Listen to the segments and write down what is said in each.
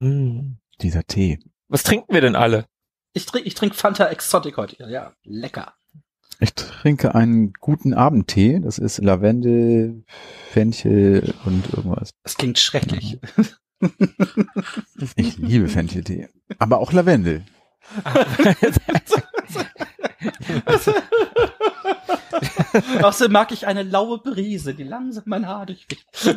Mm. Dieser Tee. Was trinken wir denn alle? Ich trinke ich trink Fanta Exotic heute. Ja, lecker. Ich trinke einen guten Abendtee. Das ist Lavendel, Fenchel und irgendwas. Das klingt schrecklich. Ich liebe Fencheltee. Aber auch Lavendel. Außerdem mag ich eine laue Brise, die langsam mein Haar durchweht.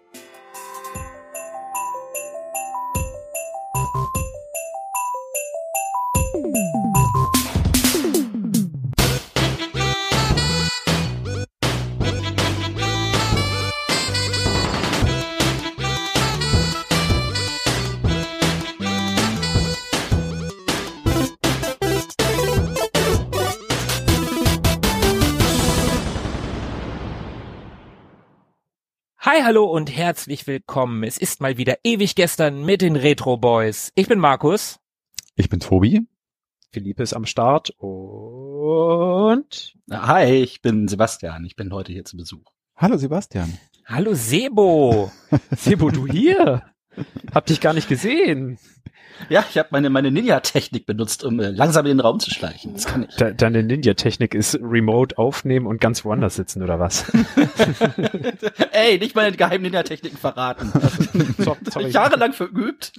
Hallo und herzlich willkommen. Es ist mal wieder ewig gestern mit den Retro Boys. Ich bin Markus. Ich bin Tobi. Philippe ist am Start und Hi, ich bin Sebastian. Ich bin heute hier zu Besuch. Hallo Sebastian. Hallo Sebo. Sebo, du hier? Hab dich gar nicht gesehen. Ja, ich habe meine, meine Ninja-Technik benutzt, um äh, langsam in den Raum zu schleichen. Das kann ich. De deine Ninja-Technik ist Remote aufnehmen und ganz woanders sitzen, oder was? Ey, nicht meine geheimen Ninja-Techniken verraten. So- sorry. Jahrelang verübt.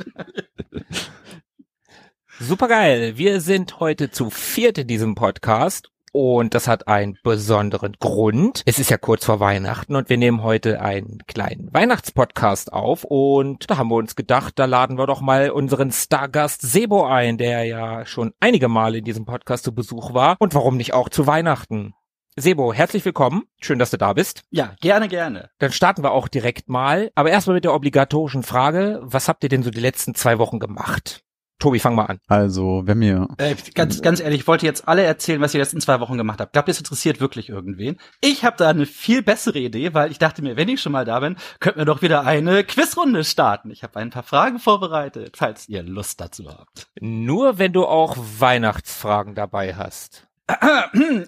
Supergeil. Wir sind heute zu viert in diesem Podcast. Und das hat einen besonderen Grund. Es ist ja kurz vor Weihnachten und wir nehmen heute einen kleinen Weihnachtspodcast auf. Und da haben wir uns gedacht, da laden wir doch mal unseren Stargast Sebo ein, der ja schon einige Male in diesem Podcast zu Besuch war. Und warum nicht auch zu Weihnachten? Sebo, herzlich willkommen. Schön, dass du da bist. Ja, gerne, gerne. Dann starten wir auch direkt mal. Aber erstmal mit der obligatorischen Frage. Was habt ihr denn so die letzten zwei Wochen gemacht? Tobi, fang mal an. Also, wenn mir Äh, ganz, ganz ehrlich, ich wollte jetzt alle erzählen, was ihr letzten zwei Wochen gemacht habt. Glaubt, ihr, das interessiert wirklich irgendwen? Ich habe da eine viel bessere Idee, weil ich dachte mir, wenn ich schon mal da bin, könnten wir doch wieder eine Quizrunde starten. Ich habe ein paar Fragen vorbereitet, falls ihr Lust dazu habt. Nur wenn du auch Weihnachtsfragen dabei hast.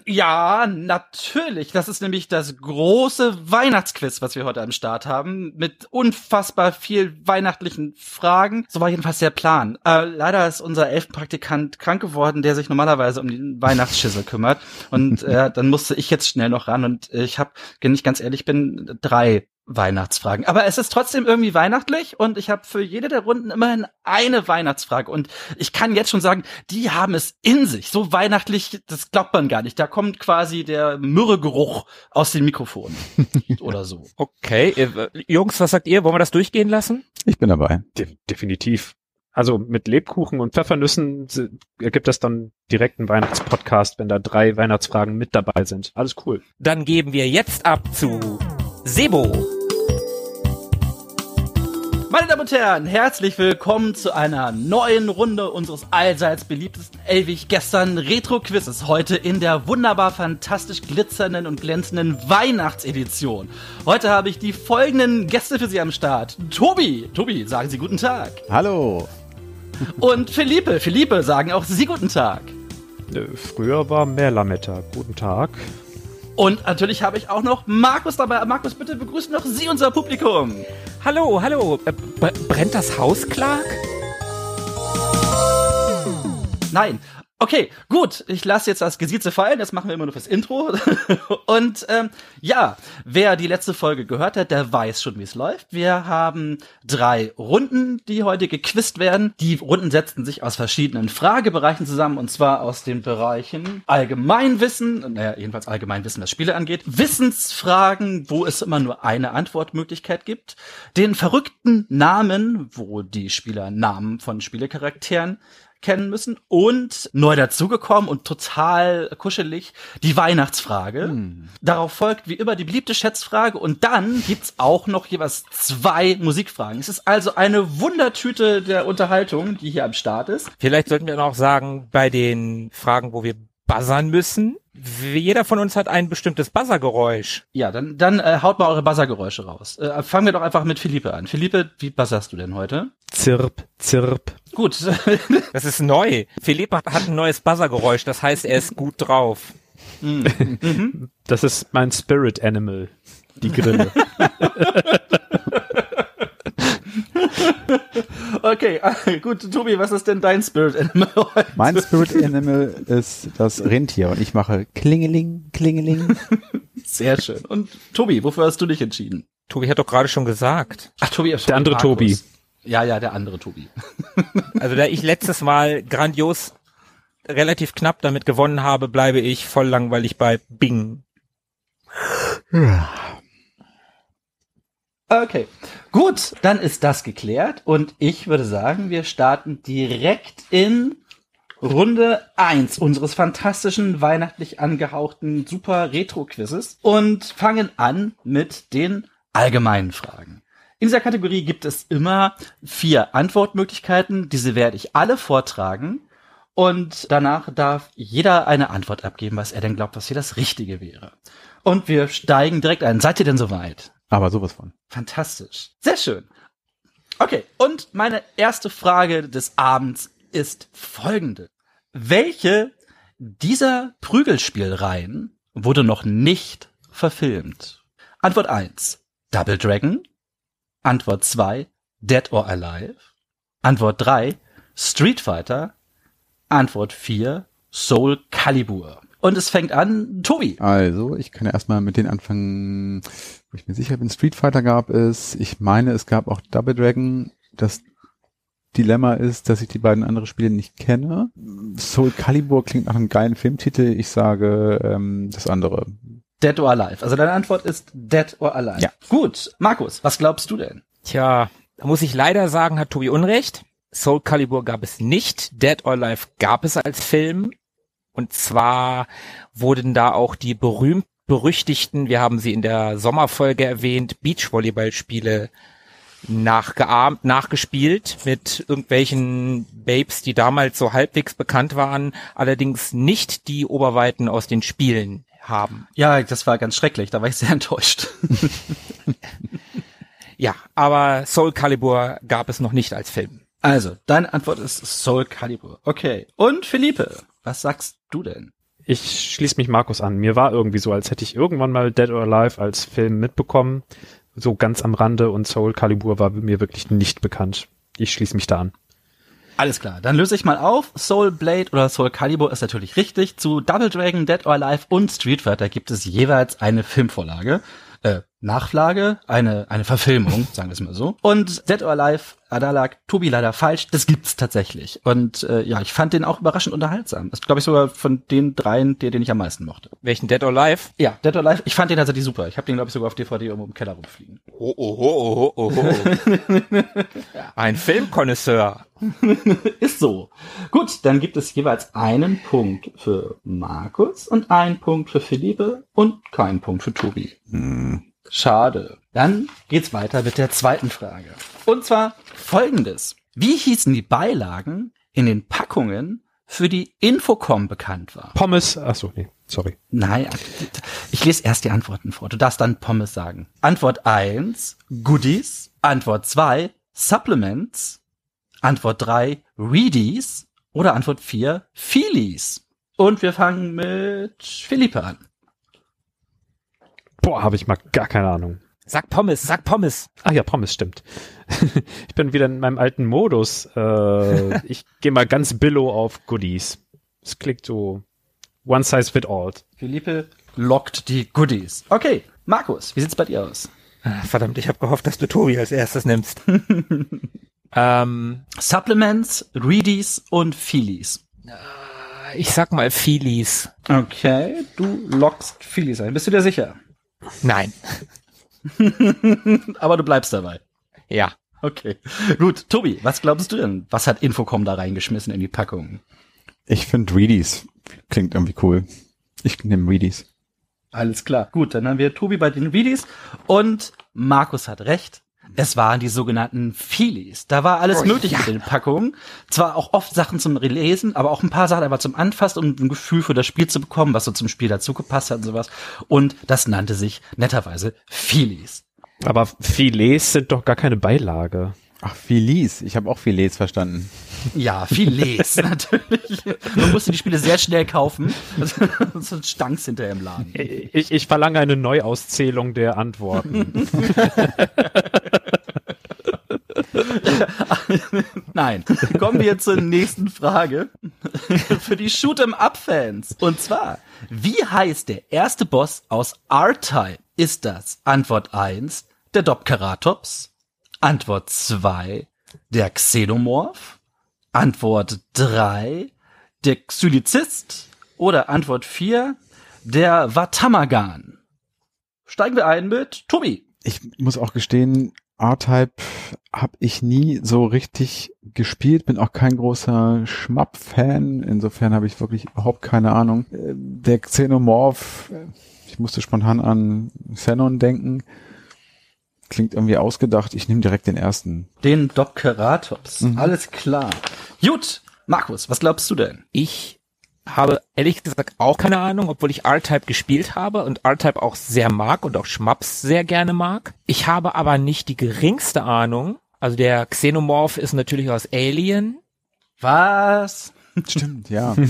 Ja, natürlich. Das ist nämlich das große Weihnachtsquiz, was wir heute am Start haben, mit unfassbar viel weihnachtlichen Fragen. So war jedenfalls der Plan. Äh, leider ist unser Elfenpraktikant krank geworden, der sich normalerweise um den Weihnachtsschissel kümmert. Und äh, dann musste ich jetzt schnell noch ran. Und ich habe, wenn ich ganz ehrlich bin, drei Weihnachtsfragen. Aber es ist trotzdem irgendwie weihnachtlich und ich habe für jede der Runden immerhin eine Weihnachtsfrage. Und ich kann jetzt schon sagen, die haben es in sich. So weihnachtlich, das glaubt man gar nicht. Da kommt quasi der Myrrhegeruch aus den Mikrofonen oder so. Okay, äh, Jungs, was sagt ihr? Wollen wir das durchgehen lassen? ich bin dabei. De definitiv. Also mit Lebkuchen und Pfeffernüssen se- ergibt das dann direkt einen Weihnachtspodcast, wenn da drei Weihnachtsfragen mit dabei sind. Alles cool. Dann geben wir jetzt ab zu Sebo. Meine Damen und Herren, herzlich willkommen zu einer neuen Runde unseres allseits beliebtesten ewig gestern Retro-Quizzes. Heute in der wunderbar fantastisch glitzernden und glänzenden Weihnachtsedition. Heute habe ich die folgenden Gäste für Sie am Start. Tobi, Tobi, sagen Sie guten Tag. Hallo. Und Philippe, Philippe, sagen auch Sie guten Tag. Äh, Früher war mehr Lametta. Guten Tag. Und natürlich habe ich auch noch Markus dabei. Markus, bitte begrüßen noch Sie unser Publikum. Hallo, hallo. Äh, brennt das Haus, Clark? Nein. Okay, gut. Ich lasse jetzt das Gesieze fallen. Das machen wir immer nur fürs Intro. Und ähm, ja, wer die letzte Folge gehört hat, der weiß schon, wie es läuft. Wir haben drei Runden, die heute gequizt werden. Die Runden setzten sich aus verschiedenen Fragebereichen zusammen. Und zwar aus den Bereichen Allgemeinwissen, naja, jedenfalls Allgemeinwissen, was Spiele angeht. Wissensfragen, wo es immer nur eine Antwortmöglichkeit gibt. Den verrückten Namen, wo die Spieler Namen von Spielecharakteren kennen müssen und neu dazugekommen und total kuschelig die Weihnachtsfrage. Darauf folgt wie immer die beliebte Schätzfrage und dann gibt's auch noch jeweils zwei Musikfragen. Es ist also eine Wundertüte der Unterhaltung, die hier am Start ist. Vielleicht sollten wir noch sagen, bei den Fragen, wo wir buzzern müssen. Jeder von uns hat ein bestimmtes Buzzergeräusch. Ja, dann, dann äh, haut mal eure Buzzergeräusche raus. Äh, fangen wir doch einfach mit Philippe an. Philippe, wie buzzerst du denn heute? Zirp, zirp. Gut. Das ist neu. Philippe hat ein neues Buzzergeräusch, das heißt, er ist gut drauf. Das ist mein Spirit Animal. Die Grille. okay, gut, Tobi, was ist denn dein Spirit Animal heute? Mein Spirit Animal ist das Rentier und ich mache Klingeling, Klingeling. Sehr schön. Und Tobi, wofür hast du dich entschieden? Tobi hat doch gerade schon gesagt. Ach, Tobi, Der andere Tobi. Ja, ja, der andere Tobi. Also da ich letztes Mal grandios relativ knapp damit gewonnen habe, bleibe ich voll langweilig bei Bing. Okay, gut, dann ist das geklärt und ich würde sagen, wir starten direkt in Runde eins unseres fantastischen, weihnachtlich angehauchten Super Retro-Quizzes und fangen an mit den allgemeinen Fragen. In dieser Kategorie gibt es immer vier Antwortmöglichkeiten. Diese werde ich alle vortragen. Und danach darf jeder eine Antwort abgeben, was er denn glaubt, was hier das Richtige wäre. Und wir steigen direkt ein. Seid ihr denn soweit? Aber sowas von. Fantastisch. Sehr schön. Okay, und meine erste Frage des Abends ist folgende. Welche dieser Prügelspielreihen wurde noch nicht verfilmt? Antwort 1. Double Dragon. Antwort 2. Dead or Alive. Antwort 3. Street Fighter. Antwort 4. Soul Calibur. Und es fängt an, Tobi. Also, ich kann ja erstmal mit den anfangen, wo ich mir sicher bin, Street Fighter gab es. Ich meine, es gab auch Double Dragon. Das Dilemma ist, dass ich die beiden anderen Spiele nicht kenne. Soul Calibur klingt nach einem geilen Filmtitel. Ich sage ähm, das andere. Dead or Alive. Also deine Antwort ist Dead or Alive. Ja. Gut. Markus, was glaubst du denn? Tja, da muss ich leider sagen, hat Tobi Unrecht. Soul Calibur gab es nicht. Dead or Alive gab es als Film. Und zwar wurden da auch die berühmt berüchtigten, wir haben sie in der Sommerfolge erwähnt, Beachvolleyballspiele nachgeahmt, nachgespielt mit irgendwelchen Babes, die damals so halbwegs bekannt waren, allerdings nicht die Oberweiten aus den Spielen haben. Ja, das war ganz schrecklich. Da war ich sehr enttäuscht. Ja, aber Soul Calibur gab es noch nicht als Film. Also, deine Antwort ist Soul Calibur. Okay. Und Philippe, was sagst du denn? Ich schließe mich Markus an. Mir war irgendwie so, als hätte ich irgendwann mal Dead or Alive als Film mitbekommen. So ganz am Rande und Soul Calibur war mir wirklich nicht bekannt. Ich schließe mich da an. Alles klar, dann löse ich mal auf. Soul Blade oder Soul Calibur ist natürlich richtig. Zu Double Dragon, Dead or Alive und Street Fighter gibt es jeweils eine Filmvorlage. Nachlage, eine, eine Verfilmung, sagen wir es mal so. Und Dead or Alive, da lag Tobi leider falsch, das gibt's tatsächlich. Und äh, ja, ich fand den auch überraschend unterhaltsam. Das ist, glaube ich, sogar von den dreien, der, den ich am meisten mochte. Welchen Dead or Alive? Ja, Dead or Alive, ich fand den tatsächlich super. Ich habe den, glaube ich, sogar auf DVD irgendwo im Keller rumfliegen. Oh, oh, oh, oh, oh, oh. Ein Filmkonnoisseur. Ist so. Gut, dann gibt es jeweils einen Punkt für Markus und einen Punkt für Philippe und keinen Punkt für Tobi. Schade. Dann geht's weiter mit der zweiten Frage. Und zwar folgendes. Wie hießen die Beilagen in den Packungen, für die Infocom bekannt war? Pommes, ach so, nee, sorry. Nein, ich lese erst die Antworten vor. Du darfst dann Pommes sagen. Antwort 1, Goodies. Antwort 2, Supplements. Antwort 3, Readies. Oder Antwort 4, Feelies. Und wir fangen mit Philippe an. Boah, habe ich mal gar keine Ahnung. Sag Pommes, sag Pommes. Ach ja, Pommes stimmt. ich bin wieder in meinem alten Modus. Äh, ich gehe mal ganz billow auf Goodies. Es klingt so one size fit all. Philippe lockt die Goodies. Okay, Markus, wie sieht's bei dir aus? Ah, Verdammt, ich habe gehofft, dass du Tobi als erstes nimmst. ähm, Supplements, Readies und Feelies. ich sag mal Feelies. Okay, du lockst Feelies ein. Bist du dir sicher? Nein. Aber du bleibst dabei. Ja. Okay. Gut, Tobi, was glaubst du denn? Was hat Infocom da reingeschmissen in die Packung? Ich finde Readies klingt irgendwie cool. Ich nehme Readies. Alles klar. Gut, dann haben wir Tobi bei den Readies und Markus hat recht. Es waren die sogenannten Feelies. Da war alles Oh, mögliche ja. in den Packungen. Zwar auch oft Sachen zum Relesen, aber auch ein paar Sachen einfach zum Anfassen, um ein Gefühl für das Spiel zu bekommen, was so zum Spiel dazu gepasst hat und sowas. Und das nannte sich netterweise Feelies. Aber Filets sind doch gar keine Beilage. Ach, Filis. Ich habe auch Filets verstanden. Ja, Filets, natürlich. Man musste die Spiele sehr schnell kaufen. Sonst stanks hinterher im Laden. Ich, ich verlange eine Neuauszählung der Antworten. Nein. Kommen wir zur nächsten Frage. Für die Shoot'em-Up-Fans. Und zwar, wie heißt der erste Boss aus R-Type? Ist das Antwort 1 der Dopkeratops? Antwort 2 der Xenomorph? Antwort 3 der Xylizist? Oder Antwort 4 der Watamagan? Steigen wir ein mit Tobi. Ich muss auch gestehen, R-Type habe ich nie so richtig gespielt, bin auch kein großer Schmapp-Fan, insofern habe ich wirklich überhaupt keine Ahnung. Äh, Der Xenomorph, äh, ich musste spontan an Xenon denken, klingt irgendwie ausgedacht, ich nehme direkt den ersten. Den Dopkeratops. Alles klar. Gut, Markus, was glaubst du denn? Ich habe ehrlich gesagt auch keine Ahnung, obwohl ich R-Type gespielt habe und R-Type auch sehr mag und auch Schmaps sehr gerne mag. Ich habe aber nicht die geringste Ahnung. Also der Xenomorph ist natürlich aus Alien. Was? Stimmt, ja.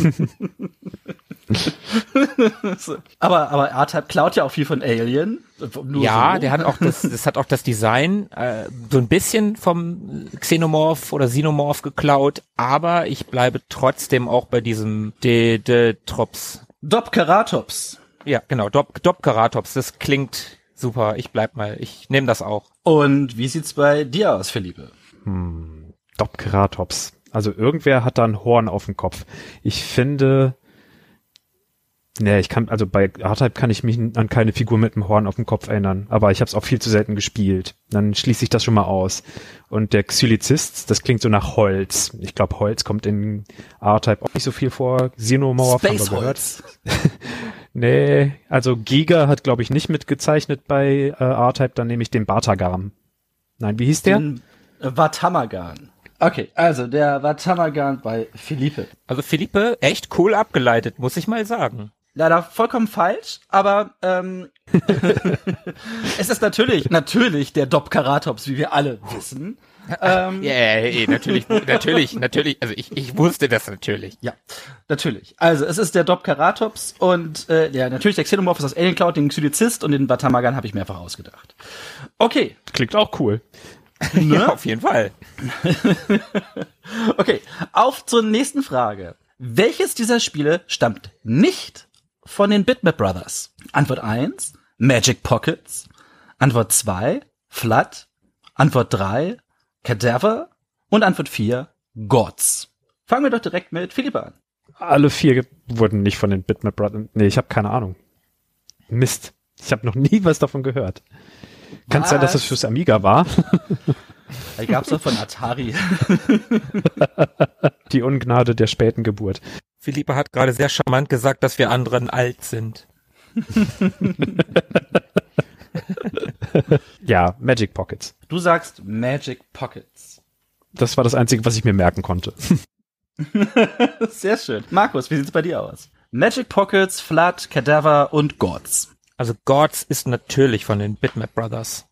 Aber, aber R-Type klaut ja auch viel von Alien. Nur ja, so. der hat auch das, das hat auch das Design äh, so ein bisschen vom Xenomorph oder Xenomorph geklaut, aber ich bleibe trotzdem auch bei diesem De, De Trops. Dopkeratops. Ja, genau, Dop, Dopkeratops, das klingt super. Ich bleib mal, ich nehme das auch. Und wie sieht's bei dir aus, Philippe? Dopkeratops. Also irgendwer hat da ein Horn auf dem Kopf. Ich finde, nee, ich kann, also bei R-Type kann ich mich an keine Figur mit einem Horn auf dem Kopf erinnern, aber ich habe es auch viel zu selten gespielt. Dann schließe ich das schon mal aus. Und der Xylizist, das klingt so nach Holz. Ich glaube, Holz kommt in R-Type auch nicht so viel vor. Xenomorph haben wir Space gehört. Holz. Nee, also Giga hat, glaube ich, nicht mitgezeichnet bei äh, R-Type, dann nehme ich den Bartagam. Nein, wie hieß der? Den Watamagan. Okay, also der Watamagan bei Philippe. Also Philippe, echt cool abgeleitet, muss ich mal sagen. Leider vollkommen falsch, aber ähm, es ist natürlich, natürlich der Dopkeratops, wie wir alle wissen. Ähm, Ja, yeah, yeah, natürlich, natürlich, natürlich. Also ich, ich wusste das natürlich. Ja, natürlich. Also es ist der Dopkeratops und äh, ja, natürlich der Xenomorph ist aus Alien Cloud, den Xylizist und den Batamagan habe ich mehrfach ausgedacht. Okay, Klingt auch cool. Ja, auf jeden Fall. okay. Auf zur nächsten Frage. Welches dieser Spiele stammt nicht von den Bitmap Brothers? Antwort 1, Magic Pockets. Antwort 2, Flood. Antwort 3, Cadaver. Und Antwort 4, Gods. Fangen wir doch direkt mit Philipp an. Alle vier wurden nicht von den Bitmap Brothers. Nee, ich habe keine Ahnung. Mist. Ich habe noch nie was davon gehört. Kann es sein, dass es fürs Amiga war? Da gab's doch von Atari. Die Ungnade der späten Geburt. Philippe hat gerade sehr charmant gesagt, dass wir anderen alt sind. Ja, Magic Pockets. Du sagst Magic Pockets. Das war das Einzige, was ich mir merken konnte. Sehr schön. Markus, wie sieht's bei dir aus? Magic Pockets, Flood, Cadaver und Gods. Also Gods ist natürlich von den Bitmap Brothers.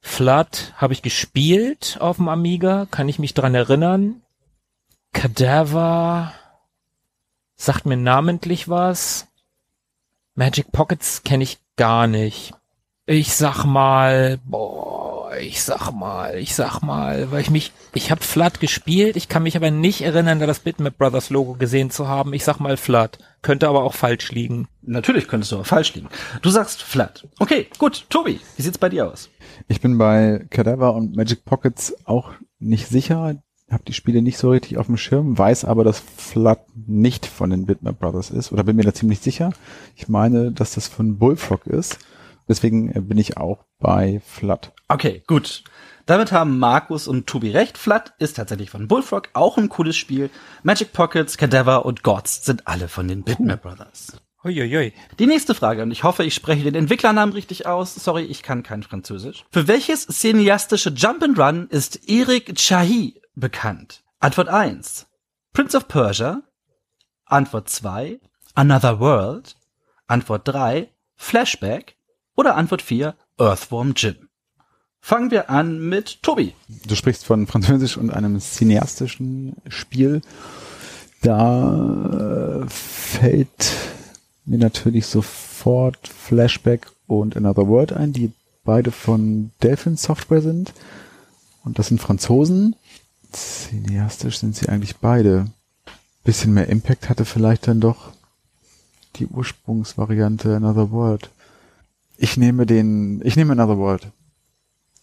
Flood habe ich gespielt auf dem Amiga, kann ich mich dran erinnern. Cadaver sagt mir namentlich was. Magic Pockets kenne ich gar nicht. Ich sag mal, boah, ich sag mal, ich sag mal, weil ich mich, ich habe Flood gespielt, ich kann mich aber nicht erinnern, da das Bitmap Brothers Logo gesehen zu haben. Ich sag mal Flood, könnte aber auch falsch liegen. Natürlich könntest du aber falsch liegen. Du sagst Flood. Okay, gut. Tobi, wie sieht's bei dir aus? Ich bin bei Cadaver und Magic Pockets auch nicht sicher, habe die Spiele nicht so richtig auf dem Schirm, weiß aber, dass Flood nicht von den Bitmap Brothers ist oder bin mir da ziemlich sicher. Ich meine, dass das von Bullfrog ist. Deswegen äh, bin ich auch bei Flood. Okay, gut. Damit haben Markus und Tobi recht. Flood ist tatsächlich von Bullfrog, auch ein cooles Spiel. Magic Pockets, Cadaver und Gods sind alle von den Bitmap Brothers. Uiuiui. Die nächste Frage, und ich hoffe, ich spreche den Entwicklernamen richtig aus. Sorry, ich kann kein Französisch. Für welches cineastische Jump'n'Run ist Eric Chahi bekannt? Antwort 1. Prince of Persia. Antwort 2. Another World. Antwort 3. Flashback. Oder Antwort 4. Earthworm Jim. Fangen wir an mit Tobi. Du sprichst von Französisch und einem cineastischen Spiel. Da äh, fällt mir natürlich sofort Flashback und Another World ein, die beide von Delphin Software sind. Und das sind Franzosen. Cineastisch sind sie eigentlich beide. Bisschen mehr Impact hatte vielleicht dann doch die Ursprungsvariante Another World. Ich nehme den, ich nehme Another World.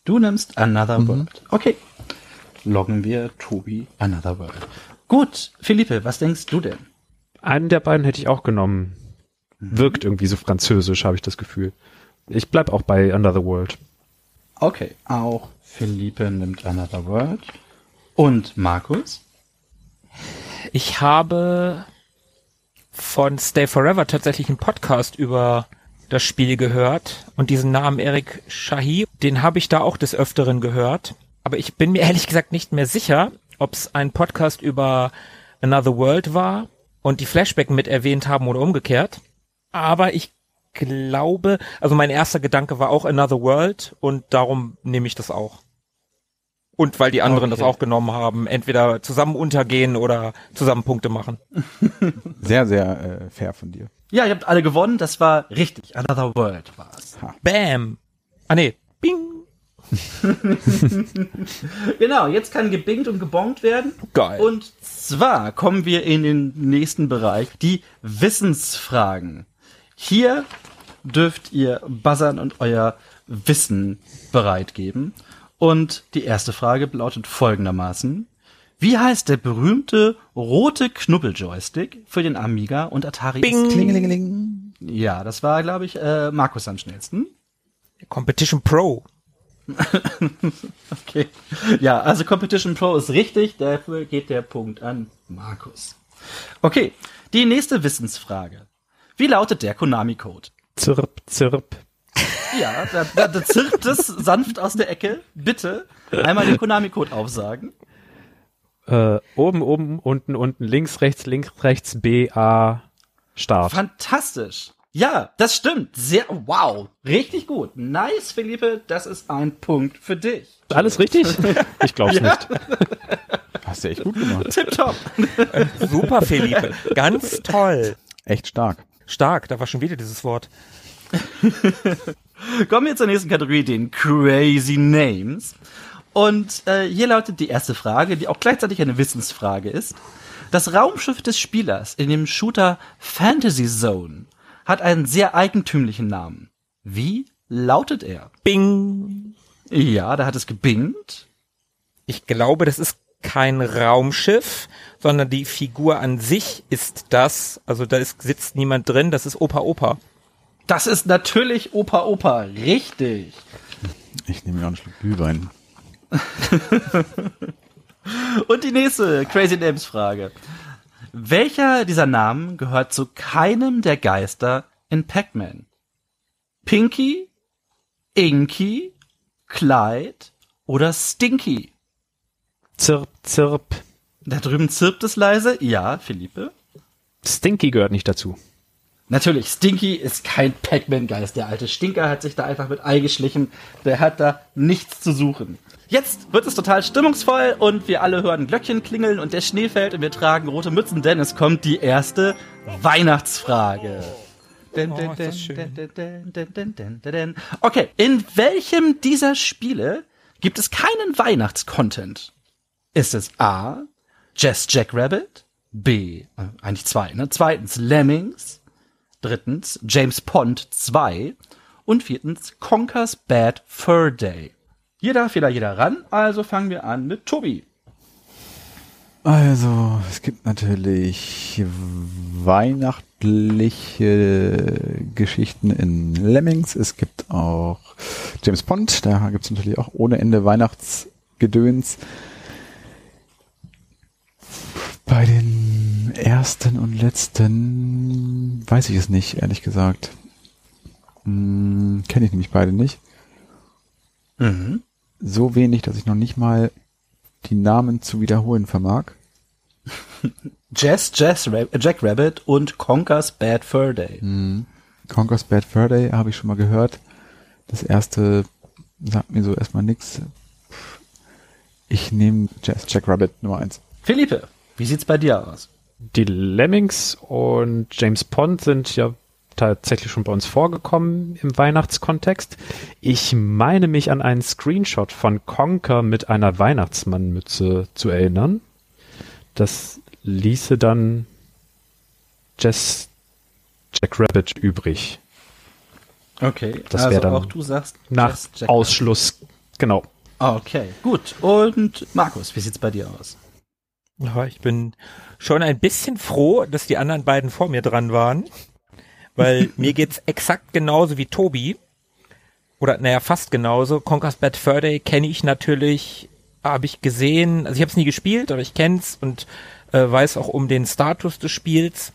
Du nimmst Another Mhm. World. Okay. Loggen wir Tobi Another World. Gut, Philippe, was denkst du denn? Einen der beiden hätte ich auch genommen. Mhm. Wirkt irgendwie so französisch, habe ich das Gefühl. Ich bleib auch bei Another World. Okay, auch Philippe nimmt Another World. Und Markus? Ich habe von Stay Forever tatsächlich einen Podcast über das Spiel gehört und diesen Namen Eric Shahi, den habe ich da auch des Öfteren gehört. Aber ich bin mir ehrlich gesagt nicht mehr sicher, ob es ein Podcast über Another World war und die Flashback mit erwähnt haben oder umgekehrt. Aber ich glaube, also mein erster Gedanke war auch Another World und darum nehme ich das auch. Und weil die anderen Okay. das auch genommen haben, entweder zusammen untergehen oder zusammen Punkte machen. Sehr, sehr äh, fair von dir. Ja, ihr habt alle gewonnen, das war richtig. Another World war's. Bam. Ah nee, bing. Genau, jetzt kann gebingt und gebongt werden. Geil. Und zwar kommen wir in den nächsten Bereich, die Wissensfragen. Hier dürft ihr buzzern und euer Wissen bereitgeben. Und die erste Frage lautet folgendermaßen. Wie heißt der berühmte rote Knubbel-Joystick für den Amiga und Atari Bing. ST? Klingelingeling. Ja, das war, glaube ich, äh, Markus am schnellsten. Competition Pro. Okay. Ja, also Competition Pro ist richtig, dafür geht der Punkt an Markus. Okay, die nächste Wissensfrage. Wie lautet der Konami-Code? Zirp, zirp. Ja, da, da, da zirpt es sanft aus der Ecke. Bitte einmal den Konami-Code aufsagen. Äh, oben, oben, unten, unten, links, rechts, links, rechts, B, A, Start. Fantastisch. Ja, das stimmt. Sehr, wow. Richtig gut. Nice, Philippe. Das ist ein Punkt für dich. Alles richtig? Ich glaub's nicht. Hast du echt gut gemacht. Tipptopp. Super, Felipe. Ganz toll. Echt stark. Stark, da war schon wieder dieses Wort. Kommen wir zur nächsten Kategorie, den Crazy Names. Und äh, hier lautet die erste Frage, die auch gleichzeitig eine Wissensfrage ist. Das Raumschiff des Spielers in dem Shooter Fantasy Zone hat einen sehr eigentümlichen Namen. Wie lautet er? Bing. Ja, da hat es gebingt. Ich glaube, das ist kein Raumschiff, sondern die Figur an sich ist das. Also da ist, sitzt niemand drin, das ist Opa Opa. Das ist natürlich Opa Opa. Richtig. Ich nehme mir auch einen Schluck Glühwein. Und die nächste Crazy Names Frage. Welcher dieser Namen gehört zu keinem der Geister in Pac-Man? Pinky, Inky, Clyde oder Stinky? Zirp, zirp. Da drüben zirpt es leise. Ja, Philippe. Stinky gehört nicht dazu. Natürlich, Stinky ist kein Pac-Man-Geist. Der alte Stinker hat sich da einfach mit eingeschlichen. Der hat da nichts zu suchen. Jetzt wird es total stimmungsvoll und wir alle hören Glöckchen klingeln und der Schnee fällt und wir tragen rote Mützen, denn es kommt die erste Weihnachtsfrage. Okay, in welchem dieser Spiele gibt es keinen Weihnachtscontent? Ist es A, Jazz Jackrabbit, B, äh, eigentlich zwei, ne? Zweitens Lemmings, drittens James Pond 2 und viertens Conker's Bad Fur Day. Hier darf wieder jeder ran, also fangen wir an mit Tobi. Also, es gibt natürlich weihnachtliche Geschichten in Lemmings. Es gibt auch James Pond, da gibt es natürlich auch ohne Ende Weihnachtsgedöns. Bei den ersten und letzten weiß ich es nicht, ehrlich gesagt. Hm, Kenne ich nämlich beide nicht. Mhm. So wenig, dass ich noch nicht mal die Namen zu wiederholen vermag. Jazz, Jazz, Ra Jack Rabbit und Conker's Bad Fur Day. Hm. Conker's Bad Fur Day habe ich schon mal gehört. Das erste sagt mir so erstmal nix. Ich nehme Jazz Jack Rabbit Nummer eins. Philippe, wie sieht's bei dir aus? Die Lemmings und James Pond sind ja tatsächlich schon bei uns vorgekommen im Weihnachtskontext. Ich meine mich an einen Screenshot von Conker mit einer Weihnachtsmannmütze zu erinnern. Das ließe dann Jess Jack Rabbit übrig. Okay, Das also dann auch du sagst Nach Ausschluss, genau. Rabbit. Okay, gut. Und Markus, wie sieht's bei dir aus? Ja, ich bin schon ein bisschen froh, dass die anderen beiden vor mir dran waren, weil mir geht's exakt genauso wie Tobi. Oder naja, fast genauso. Conker's Bad Fur Day kenne ich natürlich, habe ich gesehen. Also ich habe es nie gespielt, aber ich kenn's und äh, weiß auch um den Status des Spiels.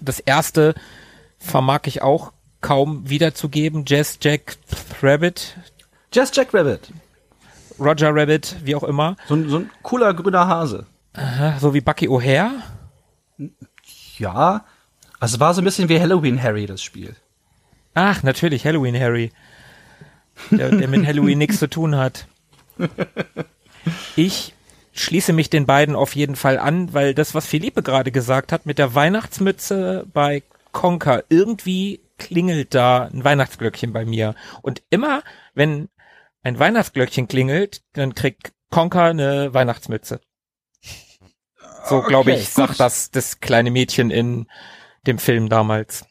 Das erste vermag ich auch kaum wiederzugeben. Jazz Jack Rabbit, Jazz Jack Rabbit. Roger Rabbit, wie auch immer. So ein, so ein cooler grüner Hase. So wie Bucky O'Hare. Ja. Also war so ein bisschen wie Halloween Harry, das Spiel. Ach, natürlich, Halloween Harry. Der, der mit Halloween nichts zu tun hat. Ich schließe mich den beiden auf jeden Fall an, weil das, was Philippe gerade gesagt hat, mit der Weihnachtsmütze bei Conker, irgendwie klingelt da ein Weihnachtsglöckchen bei mir. Und immer, wenn ein Weihnachtsglöckchen klingelt, dann kriegt Conker eine Weihnachtsmütze. So, glaube Okay, ich, sagt gut. das das kleine Mädchen in dem Film damals.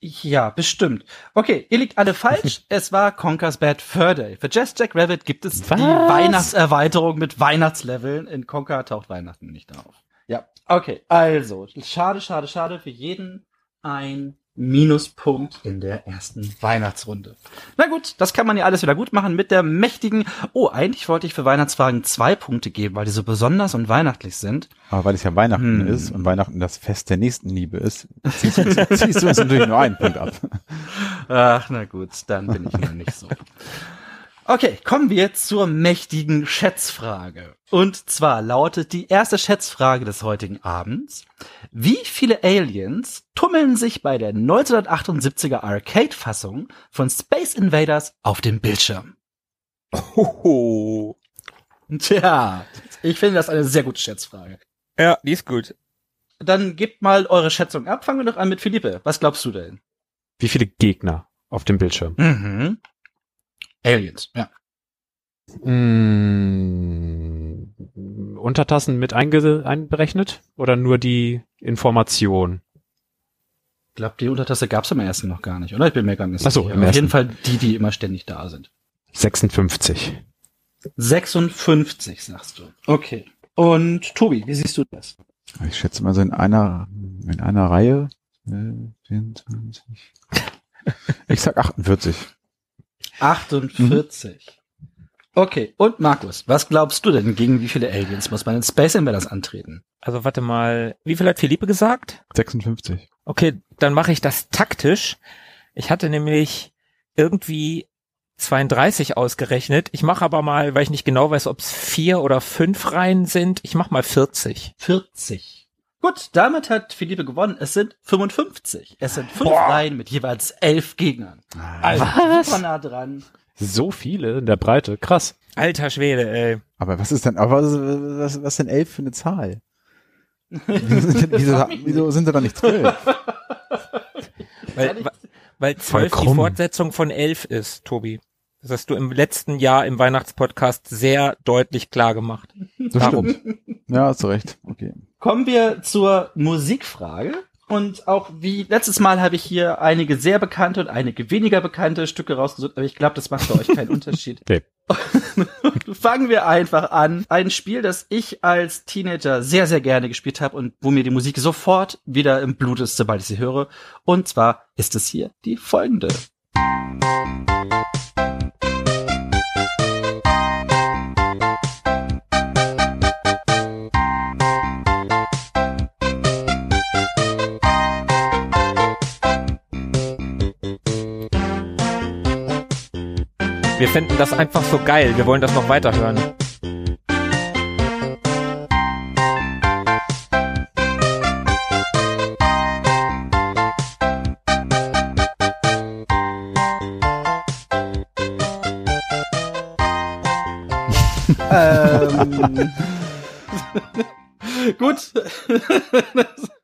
Ja, bestimmt. Okay, ihr liegt alle falsch. es war Conker's Bad Fur Day. Für Jazz Jack Rabbit gibt es Was? die Weihnachtserweiterung mit Weihnachtsleveln. In Conker taucht Weihnachten nicht auf. Ja, okay. Also, schade, schade, schade. Für jeden ein Minuspunkt in der ersten Weihnachtsrunde. Na gut, das kann man ja alles wieder gut machen mit der mächtigen. Oh, eigentlich wollte ich für Weihnachtsfragen zwei Punkte geben, weil die so besonders und weihnachtlich sind. Aber weil es ja Weihnachten Hm. ist und Weihnachten das Fest der Nächstenliebe ist, ziehst du, uns- ziehst du uns natürlich nur einen Punkt ab. Ach, na gut, dann bin ich mal nicht so. Okay, kommen wir zur mächtigen Schätzfrage. Und zwar lautet die erste Schätzfrage des heutigen Abends. Wie viele Aliens tummeln sich bei der 1978er Arcade-Fassung von Space Invaders auf dem Bildschirm? Hoho. Tja, ich finde das eine sehr gute Schätzfrage. Ja, die ist gut. Dann gebt mal eure Schätzung ab. Fangen wir doch an mit Philippe. Was glaubst du denn? Wie viele Gegner auf dem Bildschirm? Mhm. Aliens, ja. Mm, Untertassen mit einge einberechnet oder nur die Information? Ich glaube, die Untertasse gab's im ersten noch gar nicht, oder? Ich bin mir gar nicht Ach so, sicher. im Auf jeden. Fall die, die immer ständig da sind. 56. 56, sagst du. Okay. Und Tobi, wie siehst du das? Ich schätze mal so in einer, in einer Reihe. äh, 24. Ich sag 48. 48. Okay. Und Markus, was glaubst du denn, gegen wie viele Aliens muss man in Space Invaders antreten? Also warte mal, wie viel hat Philippe gesagt? 56. Okay, dann mache ich das taktisch. Ich hatte nämlich irgendwie 32 ausgerechnet. Ich mache aber mal, weil ich nicht genau weiß, ob es vier oder fünf Reihen sind, ich mache mal 40. 40. Gut, damit hat Philippe gewonnen. Es sind 55. Es sind fünf Reihen mit jeweils elf Gegnern. Also Was? super nah dran. So viele in der Breite. Krass. Alter Schwede, ey. Aber was ist denn, aber was, was, was denn elf für eine Zahl? wieso, wieso sind da dann nicht zwölf? Weil, weil zwölf die. Fortsetzung von elf ist, Tobi. Das hast du im letzten Jahr im Weihnachtspodcast sehr deutlich klar gemacht. Das Warum? stimmt. Ja, hast recht. Okay. Kommen wir zur Musikfrage. Und auch wie letztes Mal habe ich hier einige sehr bekannte und einige weniger bekannte Stücke rausgesucht, aber ich glaube, das macht für euch keinen Unterschied. Okay. Fangen wir einfach an. Ein Spiel, das ich als Teenager sehr, sehr gerne gespielt habe und wo mir die Musik sofort wieder im Blut ist, sobald ich sie höre. Und zwar ist es hier die folgende. Finden das einfach so geil. Wir wollen das noch weiterhören. ähm, gut.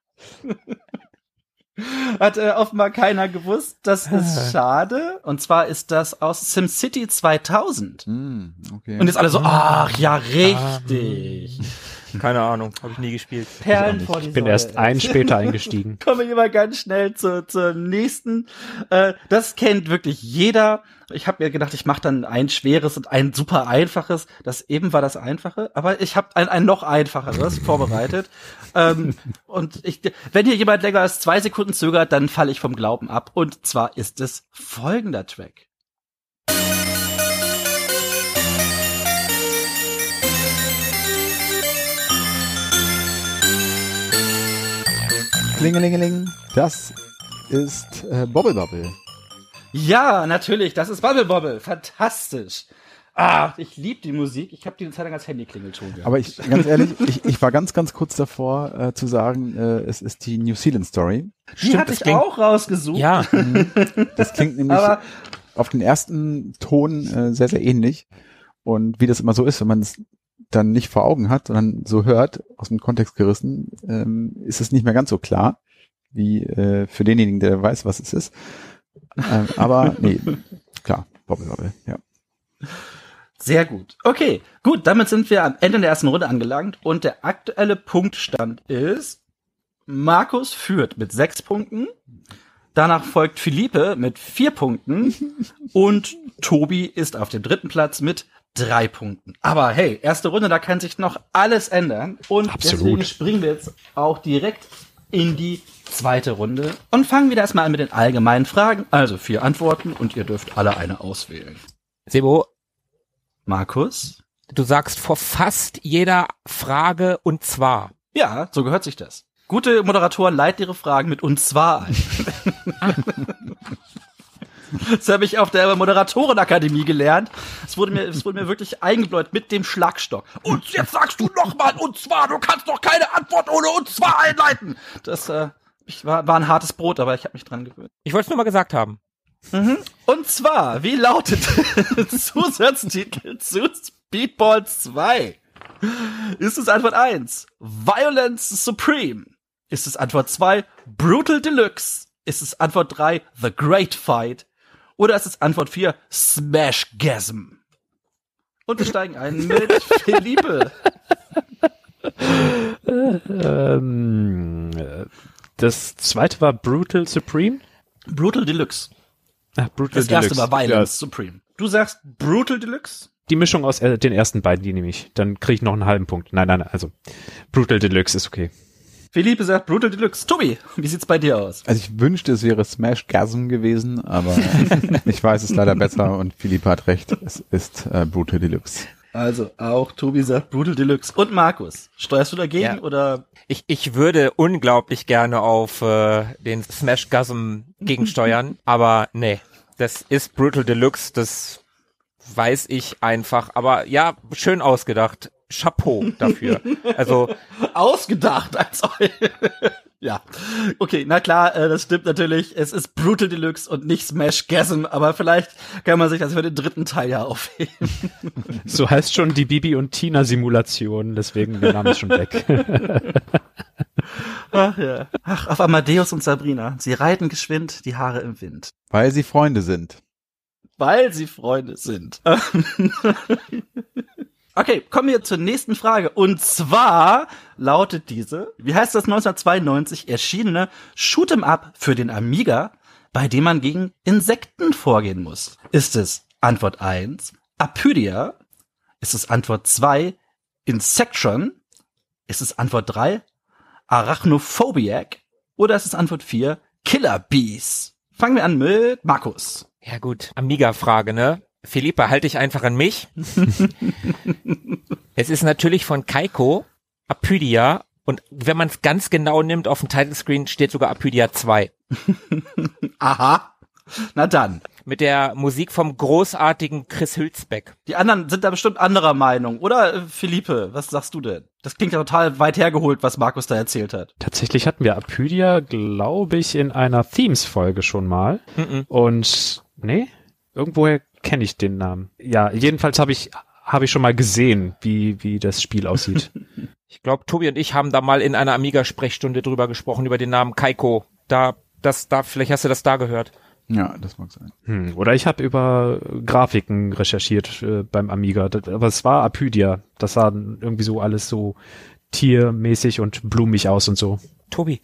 Hat äh, offenbar keiner gewusst. Das ist schade. Und zwar ist das aus SimCity 2000. Hm, okay. Und jetzt alle so, ach ja, richtig. Keine Ahnung, habe ich nie gespielt. Perlen vor die Ich bin Säule. erst ein später eingestiegen. Kommen wir mal ganz schnell zur, zur nächsten. Äh, das kennt wirklich jeder. Ich habe mir gedacht, ich mache dann ein schweres und ein super einfaches. Das eben war das einfache, aber ich habe ein, ein noch einfacheres vorbereitet. Ähm, und ich, wenn hier jemand länger als zwei Sekunden zögert, dann falle ich vom Glauben ab. Und zwar ist es folgender Track. Klingelingeling. Das ist äh, Bobble Bobble. Ja, natürlich, das ist Bubble Bobble. Fantastisch. Ah, ich liebe die Musik. Ich habe die eine Zeit lang als Handyklingelton gehabt. Aber ich, ganz ehrlich, ich, ich war ganz, ganz kurz davor äh, zu sagen, äh, es ist die New Zealand Story. die stimmt, hatte das ich klingt- auch rausgesucht. Ja, Das klingt nämlich Aber auf den ersten Ton äh, sehr, sehr ähnlich. Und wie das immer so ist, wenn man es dann nicht vor Augen hat, sondern so hört, aus dem Kontext gerissen, ähm, ist es nicht mehr ganz so klar, wie äh, für denjenigen, der weiß, was es ist. Ähm, aber nee, klar, Bobble Bobble, ja. Sehr gut. Okay, gut, damit sind wir am Ende der ersten Runde angelangt und der aktuelle Punktstand ist, Markus führt mit sechs Punkten, danach folgt Philippe mit vier Punkten und Tobi ist auf dem dritten Platz mit drei Punkten. Aber hey, erste Runde, da kann sich noch alles ändern und Absolut. deswegen springen wir jetzt auch direkt in die zweite Runde und fangen wieder erstmal an mit den allgemeinen Fragen. Also vier Antworten und ihr dürft alle eine auswählen. Sebo, Markus? du sagst vor fast jeder Frage und zwar. Ja, so gehört sich das. Gute Moderatoren leiten ihre Fragen mit und zwar ein. Das habe ich auf der Moderatorenakademie gelernt. Es wurde mir, es wurde mir wirklich eingebläut mit dem Schlagstock. Und jetzt sagst du nochmal und zwar, du kannst doch keine Antwort ohne und zwar einleiten. Das äh, ich war, war ein hartes Brot, aber ich habe mich dran gewöhnt. Ich wollte es nur mal gesagt haben. Und zwar, wie lautet Zusatztitel zu Speedball 2? Ist es Antwort 1 Violence Supreme? Ist es Antwort 2 Brutal Deluxe? Ist es Antwort 3 The Great Fight? Oder ist es Antwort 4 Smashgasm? Und wir steigen ein mit Philippe. ähm, äh, das zweite war Brutal Supreme. Brutal Deluxe. Ah, Brutal Das erste Deluxe. war Violence Ja, Supreme. Du sagst Brutal Deluxe? die Mischung aus äh, den ersten beiden, die nehme ich. Dann kriege ich noch einen halben Punkt. Nein, nein, nein, also Brutal Deluxe ist okay. Philippe sagt Brutal Deluxe. Tobi, wie sieht's bei dir aus? Also ich wünschte, es wäre Smash Gasm gewesen, aber ich weiß es leider besser und Philipp hat recht. Es ist äh, Brutal Deluxe. Also auch Tobi sagt Brutal Deluxe. Und Markus, steuerst du dagegen Ja. oder? Ich, ich würde unglaublich gerne auf äh, den Smash Gasm gegensteuern, aber nee, das ist Brutal Deluxe, das weiß ich einfach. Aber ja, schön ausgedacht. Chapeau dafür. Also Ausgedacht als Ja. Okay, na klar, äh, das stimmt natürlich. Es ist Brutal Deluxe und nicht Smash Gasm, aber vielleicht kann man sich das für den dritten Teil ja aufheben. So heißt schon die Bibi und Tina Simulation, deswegen der Name ist schon weg. Ach ja. Ach, auf Amadeus und Sabrina. Sie reiten geschwind, die Haare im Wind. Weil sie Freunde sind. Weil sie Freunde sind. Okay, kommen wir zur nächsten Frage. Und zwar lautet diese, wie heißt das 1992 erschienene Shoot'em Up für den Amiga, bei dem man gegen Insekten vorgehen muss? Ist es Antwort 1, Apydia? Ist es Antwort 2, Insectron? Ist es Antwort 3, Arachnophobiac? Oder ist es Antwort 4, Killer Bees? Fangen wir an mit Markus. Ja gut, Amiga-Frage, ne? Philippe, halte ich einfach an mich. es ist natürlich von Kaiko, Apydia, und wenn man es ganz genau nimmt, auf dem Titlescreen steht sogar Apydia 2. Aha. Na dann. mit der Musik vom großartigen Chris Hülsbeck. Die anderen sind da bestimmt anderer Meinung, oder? Äh, Philippe, was sagst du denn? Das klingt ja total weit hergeholt, was Markus da erzählt hat. Tatsächlich hatten wir Apydia, glaube ich, in einer Themes-Folge schon mal. Mhm. Und nee, irgendwoher kenne ich den Namen. Ja, jedenfalls habe ich habe ich schon mal gesehen, wie wie das Spiel aussieht. Ich glaube, Tobi und ich haben da mal in einer Amiga-Sprechstunde drüber gesprochen, über den Namen Kaiko. Da, das, da, vielleicht hast du das da gehört. Ja, das mag sein. hm, oder ich habe über Grafiken recherchiert äh, beim Amiga, das, aber es war Apydia. Das sah irgendwie so alles so tiermäßig und blumig aus und so. Tobi.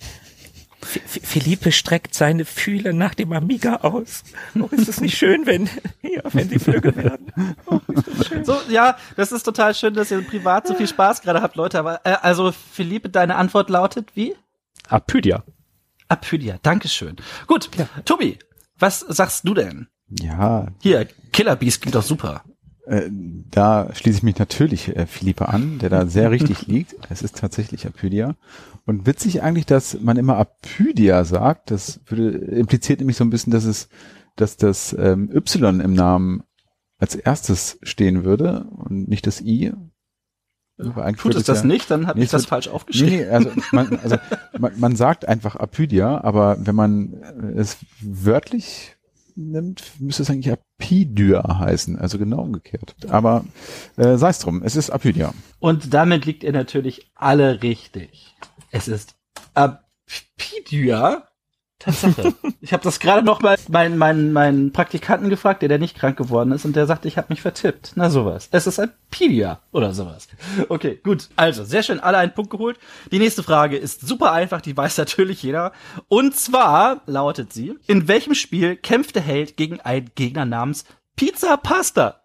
F F Philippe streckt seine Fühler nach dem Amiga aus. Oh, ist es nicht schön, wenn, ja, wenn die Flügel werden? Oh, ist das schön. So, ja, das ist total schön, dass ihr privat so viel Spaß gerade habt, Leute. Aber äh, also, Philippe, deine Antwort lautet wie? Apydia. Apydia. Dankeschön. Gut, Tobi, was sagst du denn? Ja, Hier, Killer Beast klingt doch super. äh, da schließe ich mich natürlich äh, Philippe an, der da sehr richtig liegt. Es ist tatsächlich Apydia. Und witzig eigentlich, dass man immer Apydia sagt. Das würde, impliziert nämlich so ein bisschen, dass es, dass das ähm, Y im Namen als erstes stehen würde und nicht das I. Tut es das ja- nicht, dann habe Nee, ich das wird- falsch aufgeschrieben. nee, also man, also man, man sagt einfach Apydia, aber wenn man es wörtlich nimmt, müsste es eigentlich Apydia heißen, also genau umgekehrt. Aber äh, sei es drum, es ist Apydia. Und damit liegt ihr natürlich alle richtig. Es ist Apydia. Tatsache. ich habe das gerade noch mal meinen meinen meinen Praktikanten gefragt, der der nicht krank geworden ist und der sagte, ich habe mich vertippt. Na sowas. Es ist Apydia oder sowas. Okay, gut. Also, sehr schön, alle einen Punkt geholt. Die nächste Frage ist super einfach, die weiß natürlich jeder. Und zwar lautet sie: In welchem Spiel kämpft der Held gegen einen Gegner namens Pizza Pasta?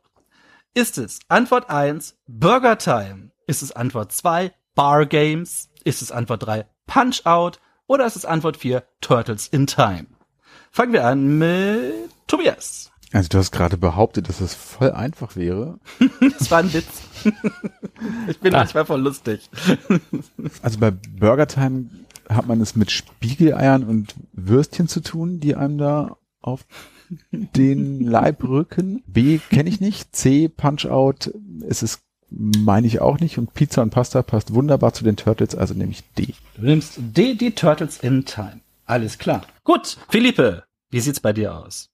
Ist es Antwort 1 Burger Time? Ist es Antwort 2 Bar Games? Ist es Antwort 3 Punch Out? Oder ist es Antwort 4 Turtles in Time? Fangen wir an mit Tobias. Also du hast gerade behauptet, dass es voll einfach wäre. Das war ein Witz. ich bin manchmal voll lustig. Also bei Burger Time hat man es mit Spiegeleiern und Würstchen zu tun, die einem da auf den Leib rücken. B kenne ich nicht. C Punch Out ist es meine ich auch nicht und Pizza und Pasta passt wunderbar zu den Turtles, also nehme ich D. Du nimmst D, die Turtles in Time. Alles klar. Gut, Philippe, wie sieht's bei dir aus?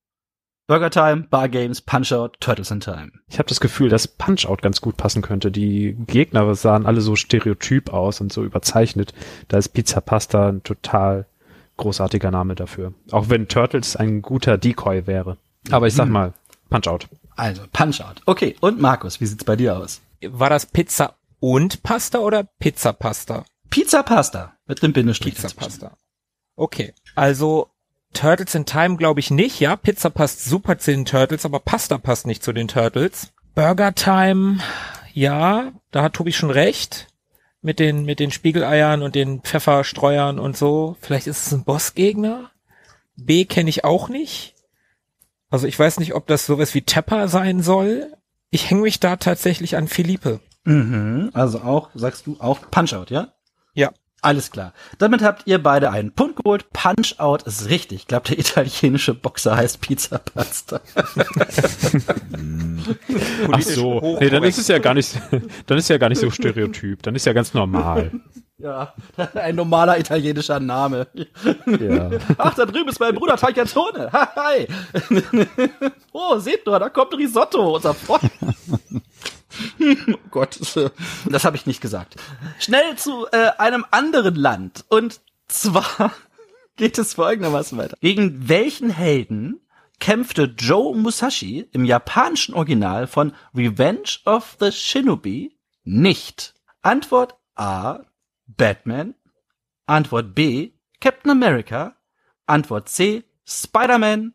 Burger Time, Bar Games, Punch Out, Turtles in Time. Ich habe das Gefühl, dass Punch-Out ganz gut passen könnte. Die Gegner sahen alle so stereotyp aus und so überzeichnet. Da ist Pizza Pasta ein total großartiger Name dafür. Auch wenn Turtles ein guter Decoy wäre. Aber ich sag mal, Punch-Out. Also, Punch Out. Okay, und Markus, wie sieht's bei dir aus? War das Pizza und Pasta oder Pizza Pasta? Pizza Pasta mit dem Bindestrich. Pizza. Pasta. Okay. Also Turtles in Time glaube ich nicht, ja. Pizza passt super zu den Turtles, aber Pasta passt nicht zu den Turtles. Burger Time, ja, da hat Tobi schon recht. Mit den, mit den Spiegeleiern und den Pfefferstreuern und so. Vielleicht ist es ein Bossgegner. B kenne ich auch nicht. Also ich weiß nicht, ob das sowas wie Tepper sein soll. Ich hänge mich da tatsächlich an Philippe. Mhm, also auch, sagst du, auch Punch Out, ja? Ja. Alles klar. Damit habt ihr beide einen Punkt geholt. Punch Out ist richtig. Ich glaube, der italienische Boxer heißt Pizza Pasta. Ach so. Nee, dann ist es ja gar nicht, dann ist ja gar nicht so stereotyp. Dann ist ja ganz normal. Ja, ein normaler italienischer Name. Ja. Ach, da drüben ist mein Bruder Tagliatone. Hi. oh, seht nur, da kommt Risotto, unser Freund. oh Gott, das habe ich nicht gesagt. Schnell zu äh, einem anderen Land. Und zwar geht es folgendermaßen weiter. Gegen welchen Helden kämpfte Joe Musashi im japanischen Original von Revenge of the Shinobi nicht? Antwort A, Batman. Antwort B, Captain America. Antwort C, Spider-Man.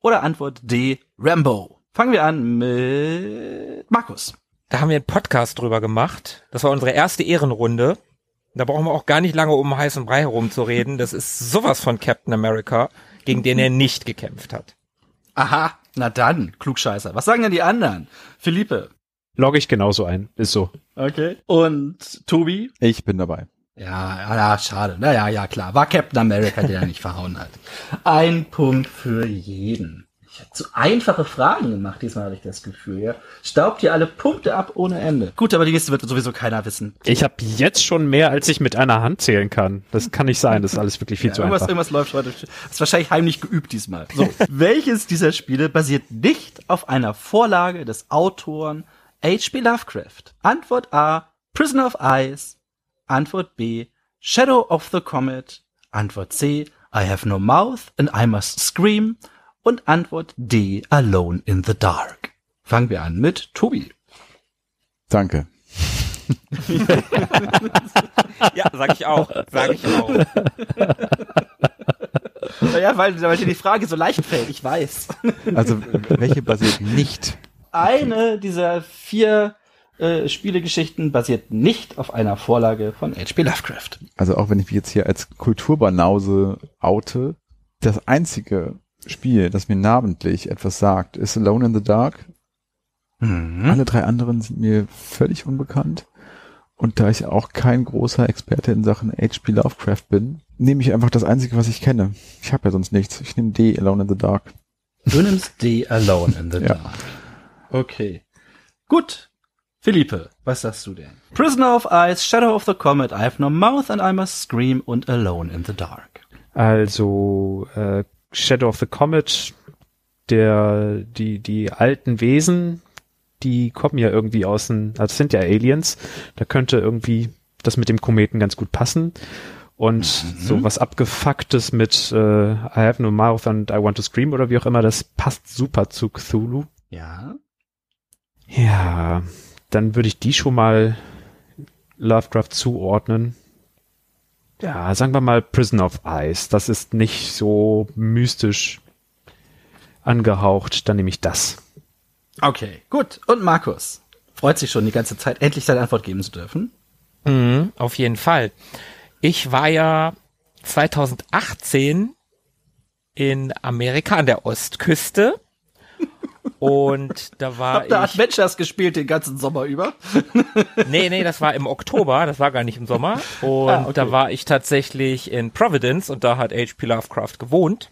Oder Antwort D, Rambo. Fangen wir an mit Markus. Da haben wir einen Podcast drüber gemacht. Das war unsere erste Ehrenrunde. Da brauchen wir auch gar nicht lange um heißen Brei herumzureden. Das ist sowas von Captain America, gegen den er nicht gekämpft hat. Aha, na dann, Klugscheißer. Was sagen denn die anderen? Philippe. Logge ich genauso ein. Ist so. Okay. Und Tobi? Ich bin dabei. Ja, ja, ja, schade. Naja, ja, klar. War Captain America, der er nicht verhauen hat. Ein Punkt für jeden. Ich habe zu einfache Fragen gemacht, diesmal habe ich das Gefühl, ja. Staubt ihr alle Punkte ab ohne Ende. Gut, aber die nächste wird sowieso keiner wissen. Ich habe jetzt schon mehr, als ich mit einer Hand zählen kann. Das kann nicht sein, das ist alles wirklich viel Ja, zu irgendwas, einfach. irgendwas läuft heute. Das ist wahrscheinlich heimlich geübt diesmal. So, welches dieser Spiele basiert nicht auf einer Vorlage des Autoren H.P. Lovecraft? Antwort A, Prisoner of Ice. Antwort B, Shadow of the Comet. Antwort C, I have no mouth and I must scream. Und Antwort D, Alone in the Dark. Fangen wir an mit Tobi. Danke. Ja, sag ich auch. Sag ich auch. Ja, weil, weil dir die Frage so leicht fällt, ich weiß. Also welche basiert nicht? eine dieser vier äh, Spielegeschichten basiert nicht auf einer Vorlage von H.P. Lovecraft. Also auch wenn ich mich jetzt hier als Kulturbanause oute, das einzige Spiel, das mir namentlich etwas sagt, ist Alone in the Dark. Alle drei anderen sind mir völlig unbekannt. Und da ich auch kein großer Experte in Sachen H.P. Lovecraft bin, nehme ich einfach das Einzige, was ich kenne. Ich habe ja sonst nichts. Ich nehme D, Alone in the Dark. Du nimmst D Alone in the Ja. Dark. Okay. Gut. Philippe, was sagst du denn? Prisoner of Ice, Shadow of the Comet, I have no mouth and I must scream und Alone in the Dark. Also äh, Shadow of the Comet, der die die alten Wesen, die kommen ja irgendwie aus den, also es sind ja Aliens. Da könnte irgendwie das mit dem Kometen ganz gut passen. Und so was abgefucktes mit äh, I have no mouth and I want to scream oder wie auch immer, das passt super zu Cthulhu. Ja. Ja, dann würde ich die schon mal Lovecraft zuordnen. Ja, sagen wir mal Prison of Ice. Das ist nicht so mystisch angehaucht. Dann nehme ich das. Okay, gut. Und Markus? Freut sich schon die ganze Zeit, endlich seine Antwort geben zu dürfen. Mhm, auf jeden Fall. Ich war ja 2018 in Amerika an der Ostküste und da war Habt ihr ich Adventures gespielt den ganzen Sommer über? Nee, nee, das war im Oktober, das war gar nicht im Sommer. Und Ah, okay. da war ich tatsächlich in Providence und da hat H.P. Lovecraft gewohnt.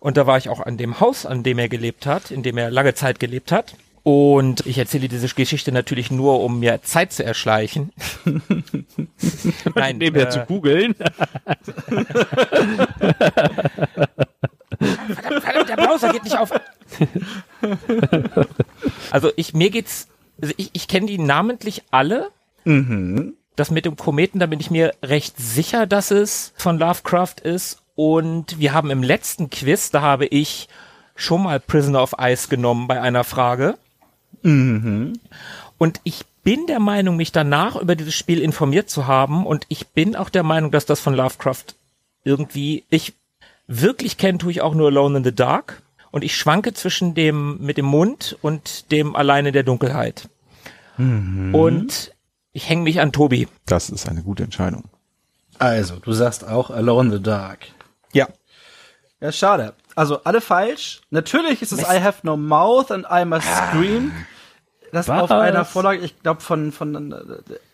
Und da war ich auch an dem Haus, an dem er gelebt hat, in dem er lange Zeit gelebt hat. Und ich erzähle diese Geschichte natürlich nur, um mir Zeit zu erschleichen. Nein, Nebenher äh, zu googeln. verdammt, verdammt, der Browser geht nicht auf. also ich, mir geht's, also ich, ich kenne die namentlich alle. Das mit dem Kometen, da bin ich mir recht sicher, dass es von Lovecraft ist. Und wir haben im letzten Quiz, da habe ich schon mal Prisoner of Ice genommen bei einer Frage. Und ich bin der Meinung, mich danach über dieses Spiel informiert zu haben. Und ich bin auch der Meinung, dass das von Lovecraft irgendwie, ich wirklich kennen tue ich auch nur Alone in the Dark. Und ich schwanke zwischen dem mit dem Mund und dem Alleine in der Dunkelheit. Und ich hänge mich an Tobi. Das ist eine gute Entscheidung. Also, du sagst auch Alone in the Dark. Ja. Ja, schade. Also alle falsch. Natürlich ist es I have no mouth and I must scream. Das Was? auf einer Vorlage, ich glaube von von äh,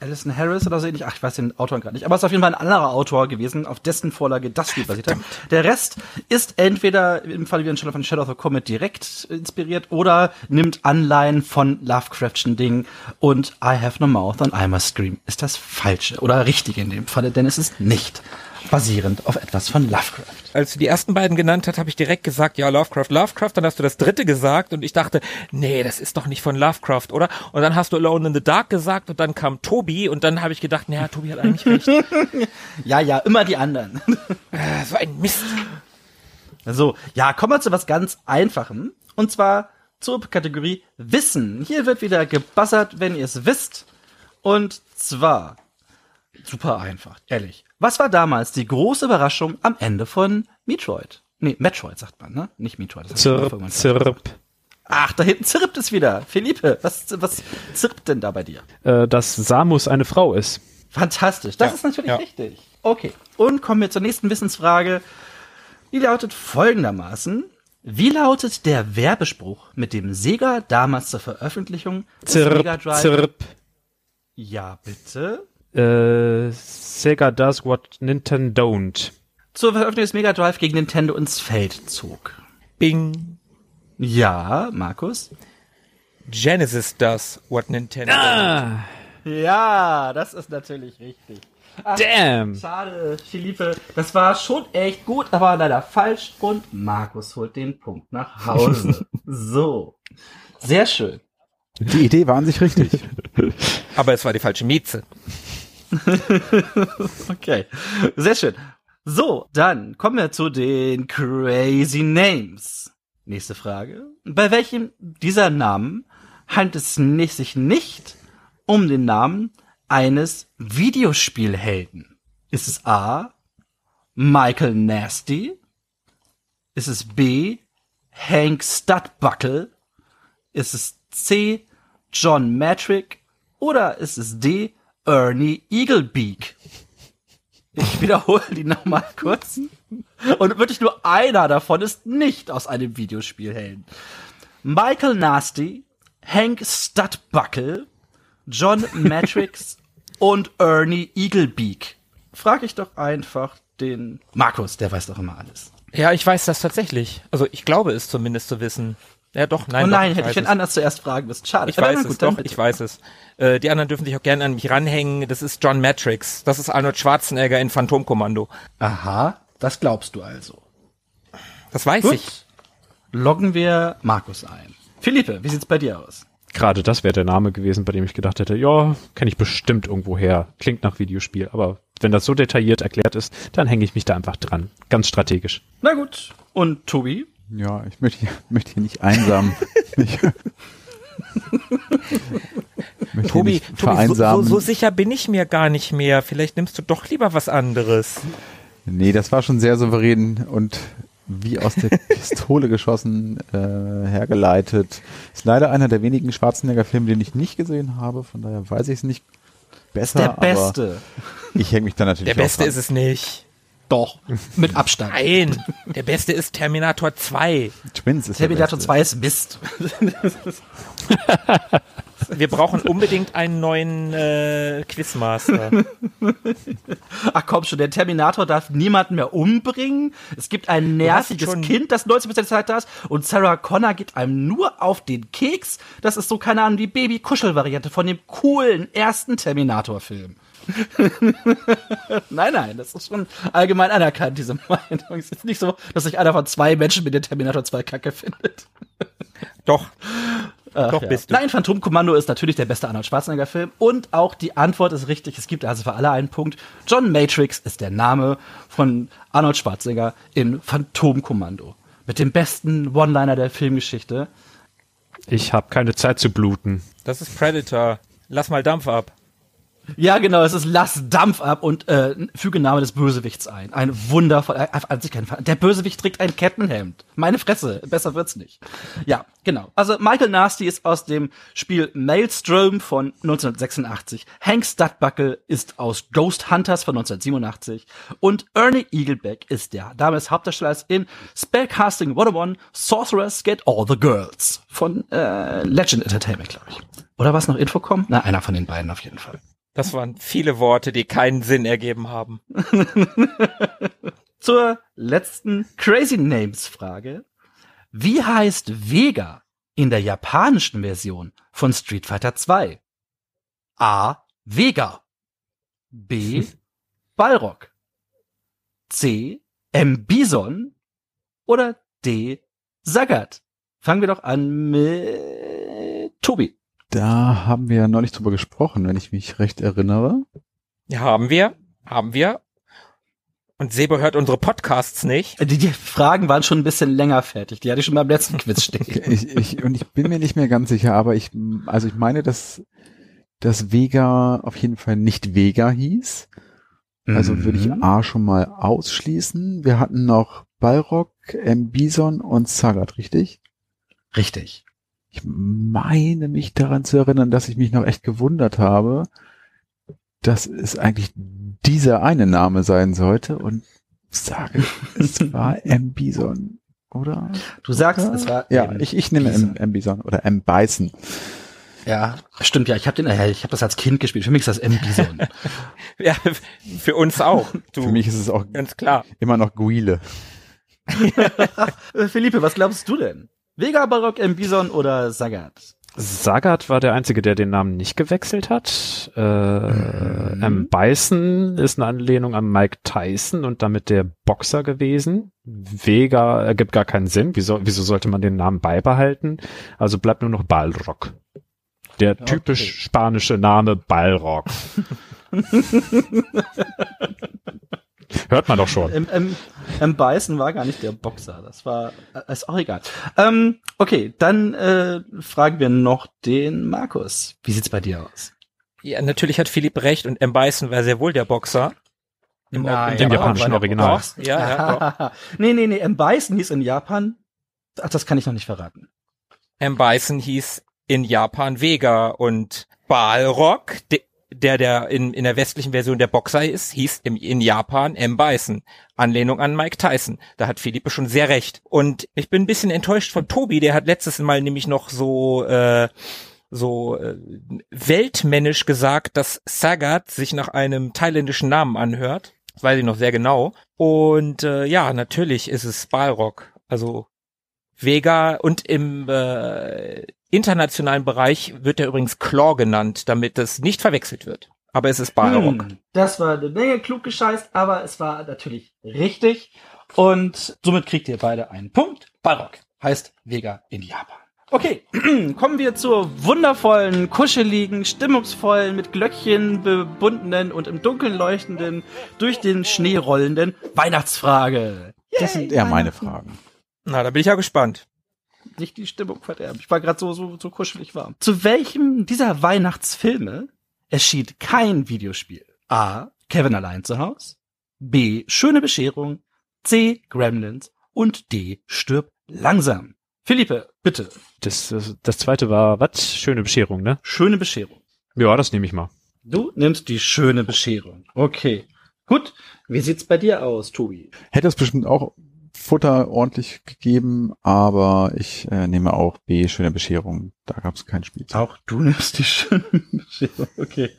Alison Harris oder so ähnlich. Ach, ich weiß den Autor gerade nicht. Aber es ist auf jeden Fall ein anderer Autor gewesen, auf dessen Vorlage das Spiel basiert hat. Der Rest ist entweder im Fall wie von Shadow of the Comet direkt inspiriert oder nimmt Anleihen von Lovecraftschen Dingen und I have no mouth and I must scream ist das falsche oder richtige in dem Falle, denn es ist nicht basierend auf etwas von Lovecraft. Als du die ersten beiden genannt hast, habe ich direkt gesagt, ja, Lovecraft, Lovecraft. Dann hast du das dritte gesagt und ich dachte, nee, das ist doch nicht von Lovecraft, oder? Und dann hast du Alone in the Dark gesagt und dann kam Tobi und dann habe ich gedacht, naja, Tobi hat eigentlich recht. Ja, ja, immer die anderen. Äh, so ein Mist. So, ja, kommen wir zu was ganz Einfachem. Und zwar zur Kategorie Wissen. Hier wird wieder gebassert, wenn ihr es wisst. Und zwar, super einfach, ehrlich. Was war damals die große Überraschung am Ende von Metroid? Nee, Metroid sagt man, ne? Nicht Metroid. Zirp, zirp. Ach, da hinten zirpt es wieder. Philippe, was, was zirpt denn da bei dir? Äh, dass Samus eine Frau ist. Fantastisch. Das Ja, ist natürlich ja. richtig. Okay. Und kommen wir zur nächsten Wissensfrage. Die lautet folgendermaßen. Wie lautet der Werbespruch, mit dem Sega damals zur Veröffentlichung des Zirp, Drive... zirp. Ja, bitte. Äh, Sega does what Nintendo don't. Zur Veröffentlichung des Mega Drive gegen Nintendo ins Feld zog. Bing. Ja, Markus? Genesis does what Nintendo. Ah, Ja, das ist natürlich richtig. damn. Schade, Philippe. Das war schon echt gut, aber leider falsch. Und Markus holt den Punkt nach Hause. so. Sehr schön. Die Idee war an sich richtig. Aber es war die falsche Mieze. Okay. Sehr schön. So, dann kommen wir zu den Crazy Names. Nächste Frage. Bei welchem dieser Namen handelt es sich nicht um den Namen eines Videospielhelden? Ist es A. Michael Nasty? Ist es B. Hank Studbuckle? Ist es C. John Matrick? Oder ist es D. Ernie Eaglebeak? Ich wiederhole die nochmal kurz. Und wirklich nur einer davon ist nicht aus einem Videospielhelden. Michael Nasty, Hank Studbuckle, John Matrix und Ernie Eaglebeak. Frag ich doch einfach den Markus, der weiß doch immer alles. Ja, ich weiß das tatsächlich. Also ich glaube es zumindest zu wissen. Ja, doch, nein. oh nein, doch, hätte ich es. anders zuerst fragen müssen. Schade. Ich weiß gut, es, dann doch, bitte. ich weiß es. Äh, die anderen dürfen sich auch gerne an mich ranhängen. Das ist John Matrix. Das ist Arnold Schwarzenegger in Phantomkommando. Aha, das glaubst du also. Das weiß Gut. ich. Loggen wir Markus ein. Philippe, wie sieht's bei dir aus? Gerade das wäre der Name gewesen, bei dem ich gedacht hätte, ja, kenne ich bestimmt irgendwo her. Klingt nach Videospiel, aber wenn das so detailliert erklärt ist, dann hänge ich mich da einfach dran. Ganz strategisch. Na gut. Und Tobi? Ja, ich möchte hier, möchte hier nicht einsam. ich, möchte Tobi, Tobi so, so, so sicher bin ich mir gar nicht mehr. Vielleicht nimmst du doch lieber was anderes. Nee, das war schon sehr souverän und wie aus der Pistole geschossen, äh, hergeleitet. Ist leider einer der wenigen Schwarzenegger-Filme, den ich nicht gesehen habe, von daher weiß ich es nicht besser. Der Beste. Ich hänge mich da natürlich Der Beste ist es nicht. Doch. Mit Abstand. Nein, der Beste ist Terminator 2. dran. Twins ist der Terminator Beste. 2 ist Mist. Wir brauchen unbedingt einen neuen äh, Quizmaster. Ach komm schon, der Terminator darf niemanden mehr umbringen. Es gibt ein nerviges Kind, das 90% der Zeit da ist. Und Sarah Connor geht einem nur auf den Keks. Das ist so, keine Ahnung, die Baby-Kuschel-Variante von dem coolen ersten Terminator-Film. nein, nein, das ist schon allgemein anerkannt, diese Meinung. Es ist nicht so, dass sich einer von zwei Menschen mit dem Terminator 2 Kacke findet. Doch, Ach Doch, ja. bist du. Nein, Phantomkommando ist natürlich der beste Arnold Schwarzenegger-Film. Und auch die Antwort ist richtig. Es gibt also für alle einen Punkt. John Matrix ist der Name von Arnold Schwarzenegger in Phantomkommando. Mit dem besten One-Liner der Filmgeschichte. Ich habe keine Zeit zu bluten. das ist Predator. Lass mal Dampf ab. Ja, genau, es ist Lass Dampf ab und äh, füge Name des Bösewichts ein. Ein wundervoll, äh, an sich kein. Der Bösewicht trägt ein Kettenhemd. Meine Fresse, besser wird's nicht. Ja, genau. Also Michael Nasty ist aus dem Spiel Maelstrom von 1986. Hank Studbuckle ist aus Ghost Hunters von 1987 und Ernie Eagleback ist der damals Hauptdarsteller in Spellcasting 101 Sorcerers Get All the Girls von äh, Legend Entertainment, glaube ich. Oder was noch Infocom? Na, einer von den beiden auf jeden Fall. Das waren viele Worte, die keinen Sinn ergeben haben. Zur letzten Crazy Names Frage. Wie heißt Vega in der japanischen Version von Street Fighter 2? A. Vega. B. Balrog. C. M. Bison. Oder D. Sagat. Fangen wir doch an mit Tobi. Da haben wir ja neulich drüber gesprochen, wenn ich mich recht erinnere. Ja, haben wir, haben wir. Und Sebo hört unsere Podcasts nicht. Die, die Fragen waren schon ein bisschen länger fertig. Die hatte ich schon beim letzten Quiz stehen. Ich, ich, und ich bin mir nicht mehr ganz sicher, aber ich, also ich meine, dass, dass Vega auf jeden Fall nicht Vega hieß. Also würde ich Mhm. A schon mal ausschließen. Wir hatten noch Balrog, M. Bison und Sagat, richtig? Richtig. Ich meine mich daran zu erinnern, dass ich mich noch echt gewundert habe, dass es eigentlich dieser eine Name sein sollte und sage, es war M. Bison, oder? Du sagst, es war Ja, M. ich, ich nehme M. Bison. M. Bison oder M. Bison. Ja, stimmt ja. Ich habe den, äh, ich habe das als Kind gespielt. Für mich ist das M Bison. Ja, für uns auch. Du, Für mich ist es auch ganz klar. immer noch Guile. Äh, Philippe, was glaubst du denn? Vega, Barock, M. Bison oder Sagat? Sagat war der Einzige, der den Namen nicht gewechselt hat. Äh, Mhm. M. Bison ist eine Anlehnung an Mike Tyson und damit der Boxer gewesen. Vega ergibt gar keinen Sinn. Wieso, wieso sollte man den Namen beibehalten? Also bleibt nur noch Balrog. Der typisch Okay. spanische Name Balrog. Hört man doch schon. M. M. M. Bison war gar nicht der Boxer. Das war, äh, ist auch egal. Ähm, okay, dann äh, fragen wir noch den Markus. Wie sieht's bei dir aus? Ja, natürlich hat Philipp recht und M. Bison war sehr wohl der Boxer. Im, Nein, Im aber japanischen Original. Ja, ja. doch. nee, nee, nee, M. Bison hieß in Japan. Ach, das kann ich noch nicht verraten. M. Bison hieß in Japan Vega und Balrog, de, der der in, in der westlichen Version der Boxer ist, hieß im, in Japan M. Bison. Anlehnung an Mike Tyson. Da hat Philippe schon sehr recht. Und ich bin ein bisschen enttäuscht von Tobi, der hat letztes Mal nämlich noch so äh, so äh, weltmännisch gesagt, dass Sagat sich nach einem thailändischen Namen anhört. Das weiß ich noch sehr genau. Und äh, ja, natürlich ist es Balrog. Also Vega und im äh, internationalen Bereich wird er übrigens Claw genannt, damit das nicht verwechselt wird. Aber es ist Balrog. Hm, das war eine Menge klug gescheißt, aber es war natürlich richtig. Und somit kriegt ihr beide einen Punkt. Balrog heißt Vega in Japan. Okay, kommen wir zur wundervollen, kuscheligen, stimmungsvollen, mit Glöckchen bebundenen und im Dunkeln leuchtenden, durch den Schnee rollenden Weihnachtsfrage. Das sind eher meine Fragen. Na, da bin ich ja gespannt. Nicht die Stimmung verderben. Ich war gerade so, so, so kuschelig warm. Zu welchem dieser Weihnachtsfilme erschien kein Videospiel? A. Kevin allein zu Haus. B. Schöne Bescherung. C. Gremlins. Und D. Stirb langsam. Philippe, bitte. Das, das, das zweite war, was? Schöne Bescherung, ne? Schöne Bescherung. Ja, das nehme ich mal. Du nimmst die schöne Bescherung. Okay. Gut. Wie sieht's bei dir aus, Tobi? Hätte es bestimmt auch Futter ordentlich gegeben, aber ich äh, nehme auch B, schöne Bescherung. Da gab es kein Spiel. Auch du nimmst die schöne Bescherung. Okay.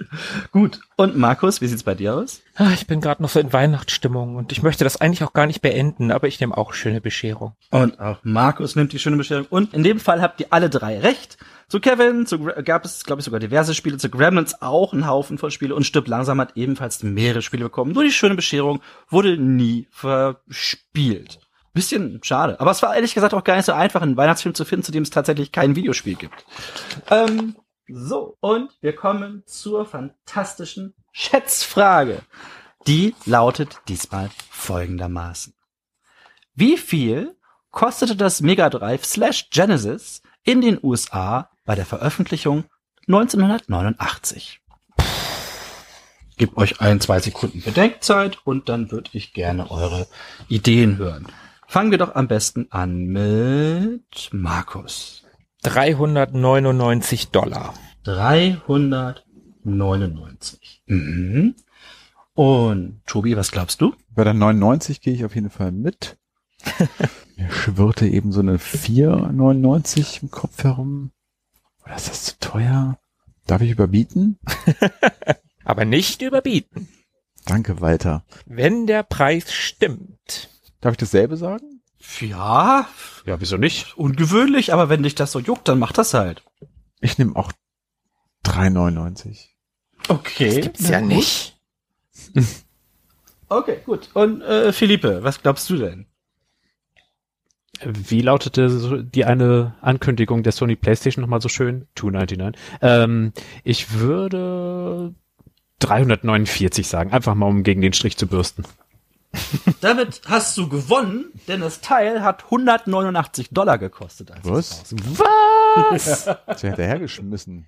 Gut. Und Markus, wie sieht's bei dir aus? Ah, Ich bin gerade noch so in Weihnachtsstimmung und ich möchte das eigentlich auch gar nicht beenden, aber ich nehme auch schöne Bescherung. Und auch Markus nimmt die schöne Bescherung. Und in dem Fall habt ihr alle drei recht. Zu Kevin zu, gab es, glaube ich, sogar diverse Spiele. Zu Gremlins auch ein Haufen von Spiele. Und Stirb langsam hat ebenfalls mehrere Spiele bekommen. Nur die schöne Bescherung wurde nie verspielt. Bisschen schade. Aber es war ehrlich gesagt auch gar nicht so einfach, einen Weihnachtsfilm zu finden, zu dem es tatsächlich kein Videospiel gibt. Ähm, so, und wir kommen zur fantastischen Schätzfrage. Die lautet diesmal folgendermaßen. Wie viel kostete das Mega Drive slash Genesis in den USA bei der Veröffentlichung 1989? Gib euch ein, zwei Sekunden Bedenkzeit und dann würde ich gerne eure Ideen hören. Fangen wir doch am besten an mit Markus. 399 Dollar. 399. Mhm. Und Tobi, was glaubst du? Bei der 99 gehe ich auf jeden Fall mit. Mir schwirrte eben so eine 4,99 im Kopf herum. Oder ist das zu teuer? Darf ich überbieten? Aber nicht überbieten. Danke, Walter. Wenn der Preis stimmt. Darf ich dasselbe sagen? Ja, Ja, wieso nicht? ungewöhnlich, aber wenn dich das so juckt, dann mach das halt. Ich nehme auch 3,99. Okay. Gibt's ja nicht. Okay, gut. Und äh, Philippe, was glaubst du denn? Wie lautete so die eine Ankündigung der Sony PlayStation nochmal so schön? 299. Ähm, ich würde 349 sagen, einfach mal um gegen den Strich zu bürsten. Damit hast du gewonnen, denn das Teil hat 189 Dollar gekostet. Als Was? Was? Ist ja hinterhergeschmissen.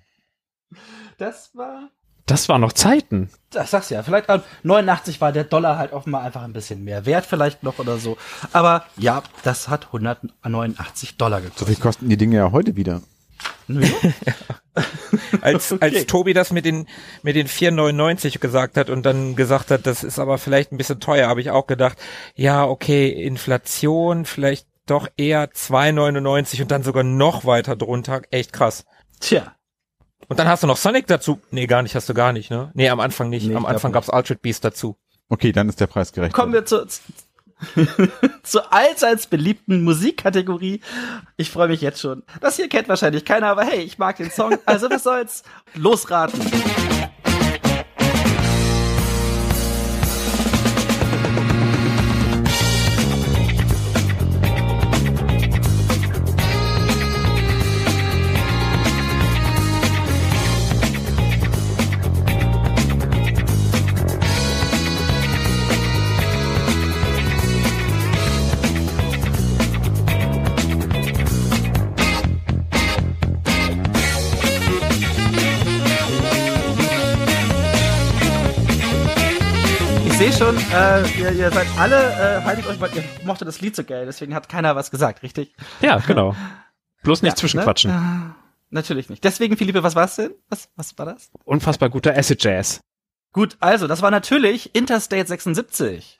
Das war, Das war noch Zeiten. das sagst du ja, vielleicht äh, 89 war der Dollar halt offenbar einfach ein bisschen mehr wert vielleicht noch oder so. Aber ja, das hat 189 Dollar So gekostet. viel kosten die Dinge ja heute wieder. Nö. Als, Okay. als Tobi das mit den, mit den 4,99 gesagt hat und dann gesagt hat, das ist aber vielleicht ein bisschen teuer, habe ich auch gedacht, ja, okay, Inflation, vielleicht doch eher 2,99 und dann sogar noch weiter drunter. Echt krass. Tja, Und dann hast du noch Sonic dazu. Nee, gar nicht, hast du gar nicht, ne? Nee, am Anfang nicht. Nee, am Anfang gab's Altered Beast dazu. Okay, dann ist der Preis gerecht. kommen wir zur, Zur allseits beliebten Musikkategorie. Ich freue mich jetzt schon. Das hier kennt wahrscheinlich keiner, aber hey, ich mag den Song. Also was soll's? Losraten. Äh, ihr, ihr seid alle, äh, haltet euch mal, ihr mochtet das Lied so geil, deswegen hat keiner was gesagt, richtig? Ja, genau. Bloß nicht Ja, zwischenquatschen. Ne? Äh, natürlich nicht. Deswegen, Philippe, was war's denn? Was, was war das? Unfassbar guter Acid Jazz. Gut, also, das war natürlich Interstate 76.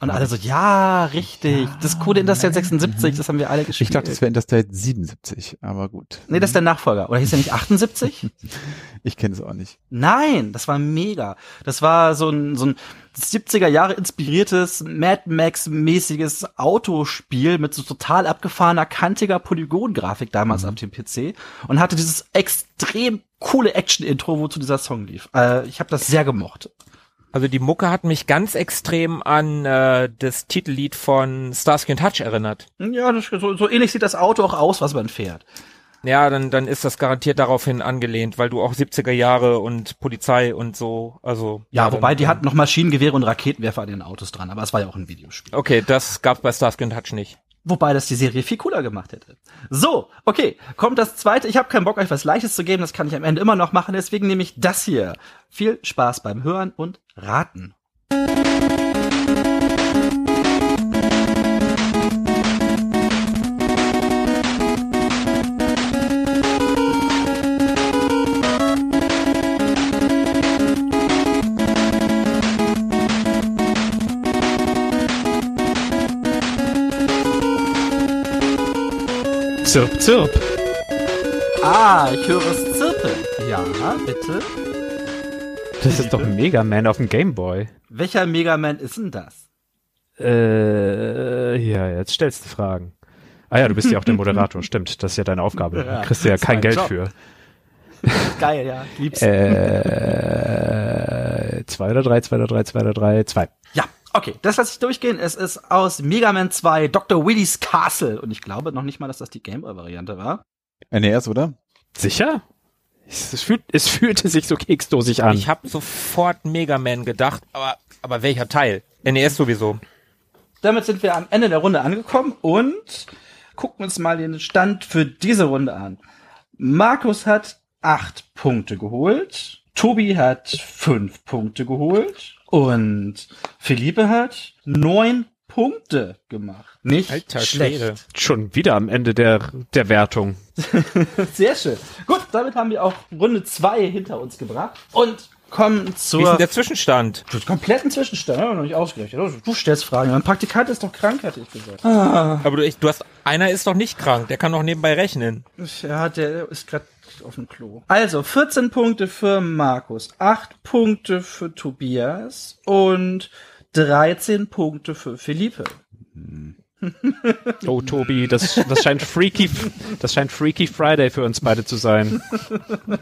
Und alle so, ja, richtig. das coole Interstate 76, das haben wir alle gespielt. Ich dachte, es wäre Interstate 77, aber gut. nee, das ist der Nachfolger. Oder hieß der nicht 78? Ich kenne es auch nicht. Nein, das war mega. Das war so ein, so ein 70er Jahre inspiriertes Mad Max mäßiges Autospiel mit so total abgefahrener, kantiger Polygongrafik damals auf dem PC und hatte dieses extrem coole Action-Intro, wozu dieser Song lief. Äh, ich habe das sehr gemocht. Also die Mucke hat mich ganz extrem an äh, das Titellied von Starsky and Hutch erinnert. Ja, das, so, so ähnlich sieht das Auto auch aus, was man fährt. Ja, dann, dann ist das garantiert daraufhin angelehnt, weil du auch 70er Jahre und Polizei und so, also. Ja, dann- wobei die hatten noch Maschinengewehre und Raketenwerfer an den Autos dran, aber es war ja auch ein Videospiel. Okay, das gab's bei Starsky and Hutch nicht. Wobei das die Serie viel cooler gemacht hätte. So, okay, kommt das zweite. Ich habe keinen Bock, euch was Leichtes zu geben, das kann ich am Ende immer noch machen, deswegen nehme ich das hier. Viel Spaß beim Hören und Raten. Zirp, zirp. Ah, ich höre es zirpen. Ja, bitte. Das ist doch Mega Man auf dem Game Boy. Welcher Mega Man ist denn das? Äh, ja, jetzt stellst du Fragen. Ah ja, du bist ja auch der Moderator, stimmt. Das ist ja deine Aufgabe. Ja, Da kriegst du ja kein Geld Job. für. Geil, ja, ich lieb's. Äh, zwei oder drei, zwei oder drei, zwei oder drei, zwei. Okay, das lasse ich durchgehen. Es ist aus Mega Man 2 Dr. Willy's Castle. Und ich glaube noch nicht mal, dass das die Gameboy-Variante war. NES, oder? Sicher? Es, fühlt, es fühlte sich so keksdosig an. Ich habe sofort Mega Man gedacht, aber, aber welcher Teil? NES sowieso. Damit sind wir am Ende der Runde angekommen und gucken uns mal den Stand für diese Runde an. Markus hat acht Punkte geholt, Tobi hat fünf Punkte geholt und Philippe hat neun Punkte gemacht. Nicht Alter schlecht. Schwede. Schon wieder am Ende der, der Wertung. Sehr schön. Gut, damit haben wir auch Runde zwei hinter uns gebracht und kommen Wie ist zur denn der Zwischenstand? kompletten Zwischenstand. Ja, noch nicht ausgerechnet. Du stellst Fragen. Mein Praktikant ist doch krank, hatte ich gesagt. Aber du, ich, du hast, einer ist doch nicht krank, der kann doch nebenbei rechnen. Ja, der ist gerade auf dem Klo. Also 14 Punkte für Markus, 8 Punkte für Tobias und 13 Punkte für Philippe. Oh, Tobi, das, das scheint Freaky, das scheint Freaky Friday für uns beide zu sein.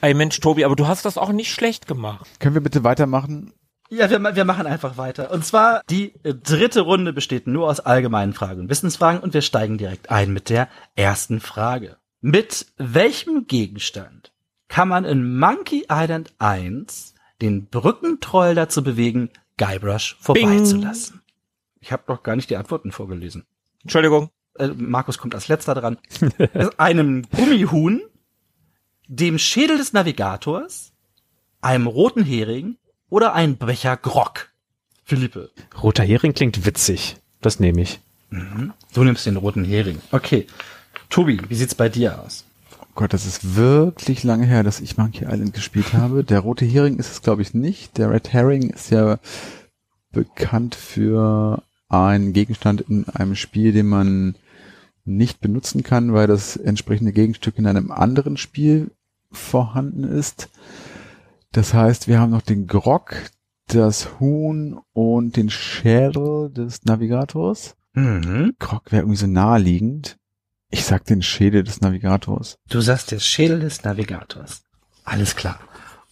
Ey Mensch, Tobi, aber du hast das auch nicht schlecht gemacht. Können wir bitte weitermachen? Ja, wir, wir machen einfach weiter. Und zwar, die äh, dritte Runde besteht nur aus allgemeinen Fragen und Wissensfragen und wir steigen direkt ein mit der ersten Frage. Mit welchem Gegenstand kann man in Monkey Island 1 den Brückentroll dazu bewegen, Guybrush vorbeizulassen? Ich habe doch gar nicht die Antworten vorgelesen. Entschuldigung. Äh, Markus kommt als letzter dran. Einem Gummihuhn, dem Schädel des Navigators, einem roten Hering oder ein Becher Grog. Philippe, Roter Hering klingt witzig. Das nehme ich. du nimmst den roten Hering. Okay. Tobi, wie sieht's bei dir aus? Oh Gott, das ist wirklich lange her, dass ich Monkey Island gespielt habe. Der rote Hering ist es, glaube ich, nicht. Der Red Herring ist ja bekannt für einen Gegenstand in einem Spiel, den man nicht benutzen kann, weil das entsprechende Gegenstück in einem anderen Spiel vorhanden ist. Das heißt, wir haben noch den Grog, das Huhn und den Schädel des Navigators. Mhm. Krog wäre irgendwie so naheliegend. Ich sag den Schädel des Navigators. Du sagst der Schädel des Navigators. Alles klar.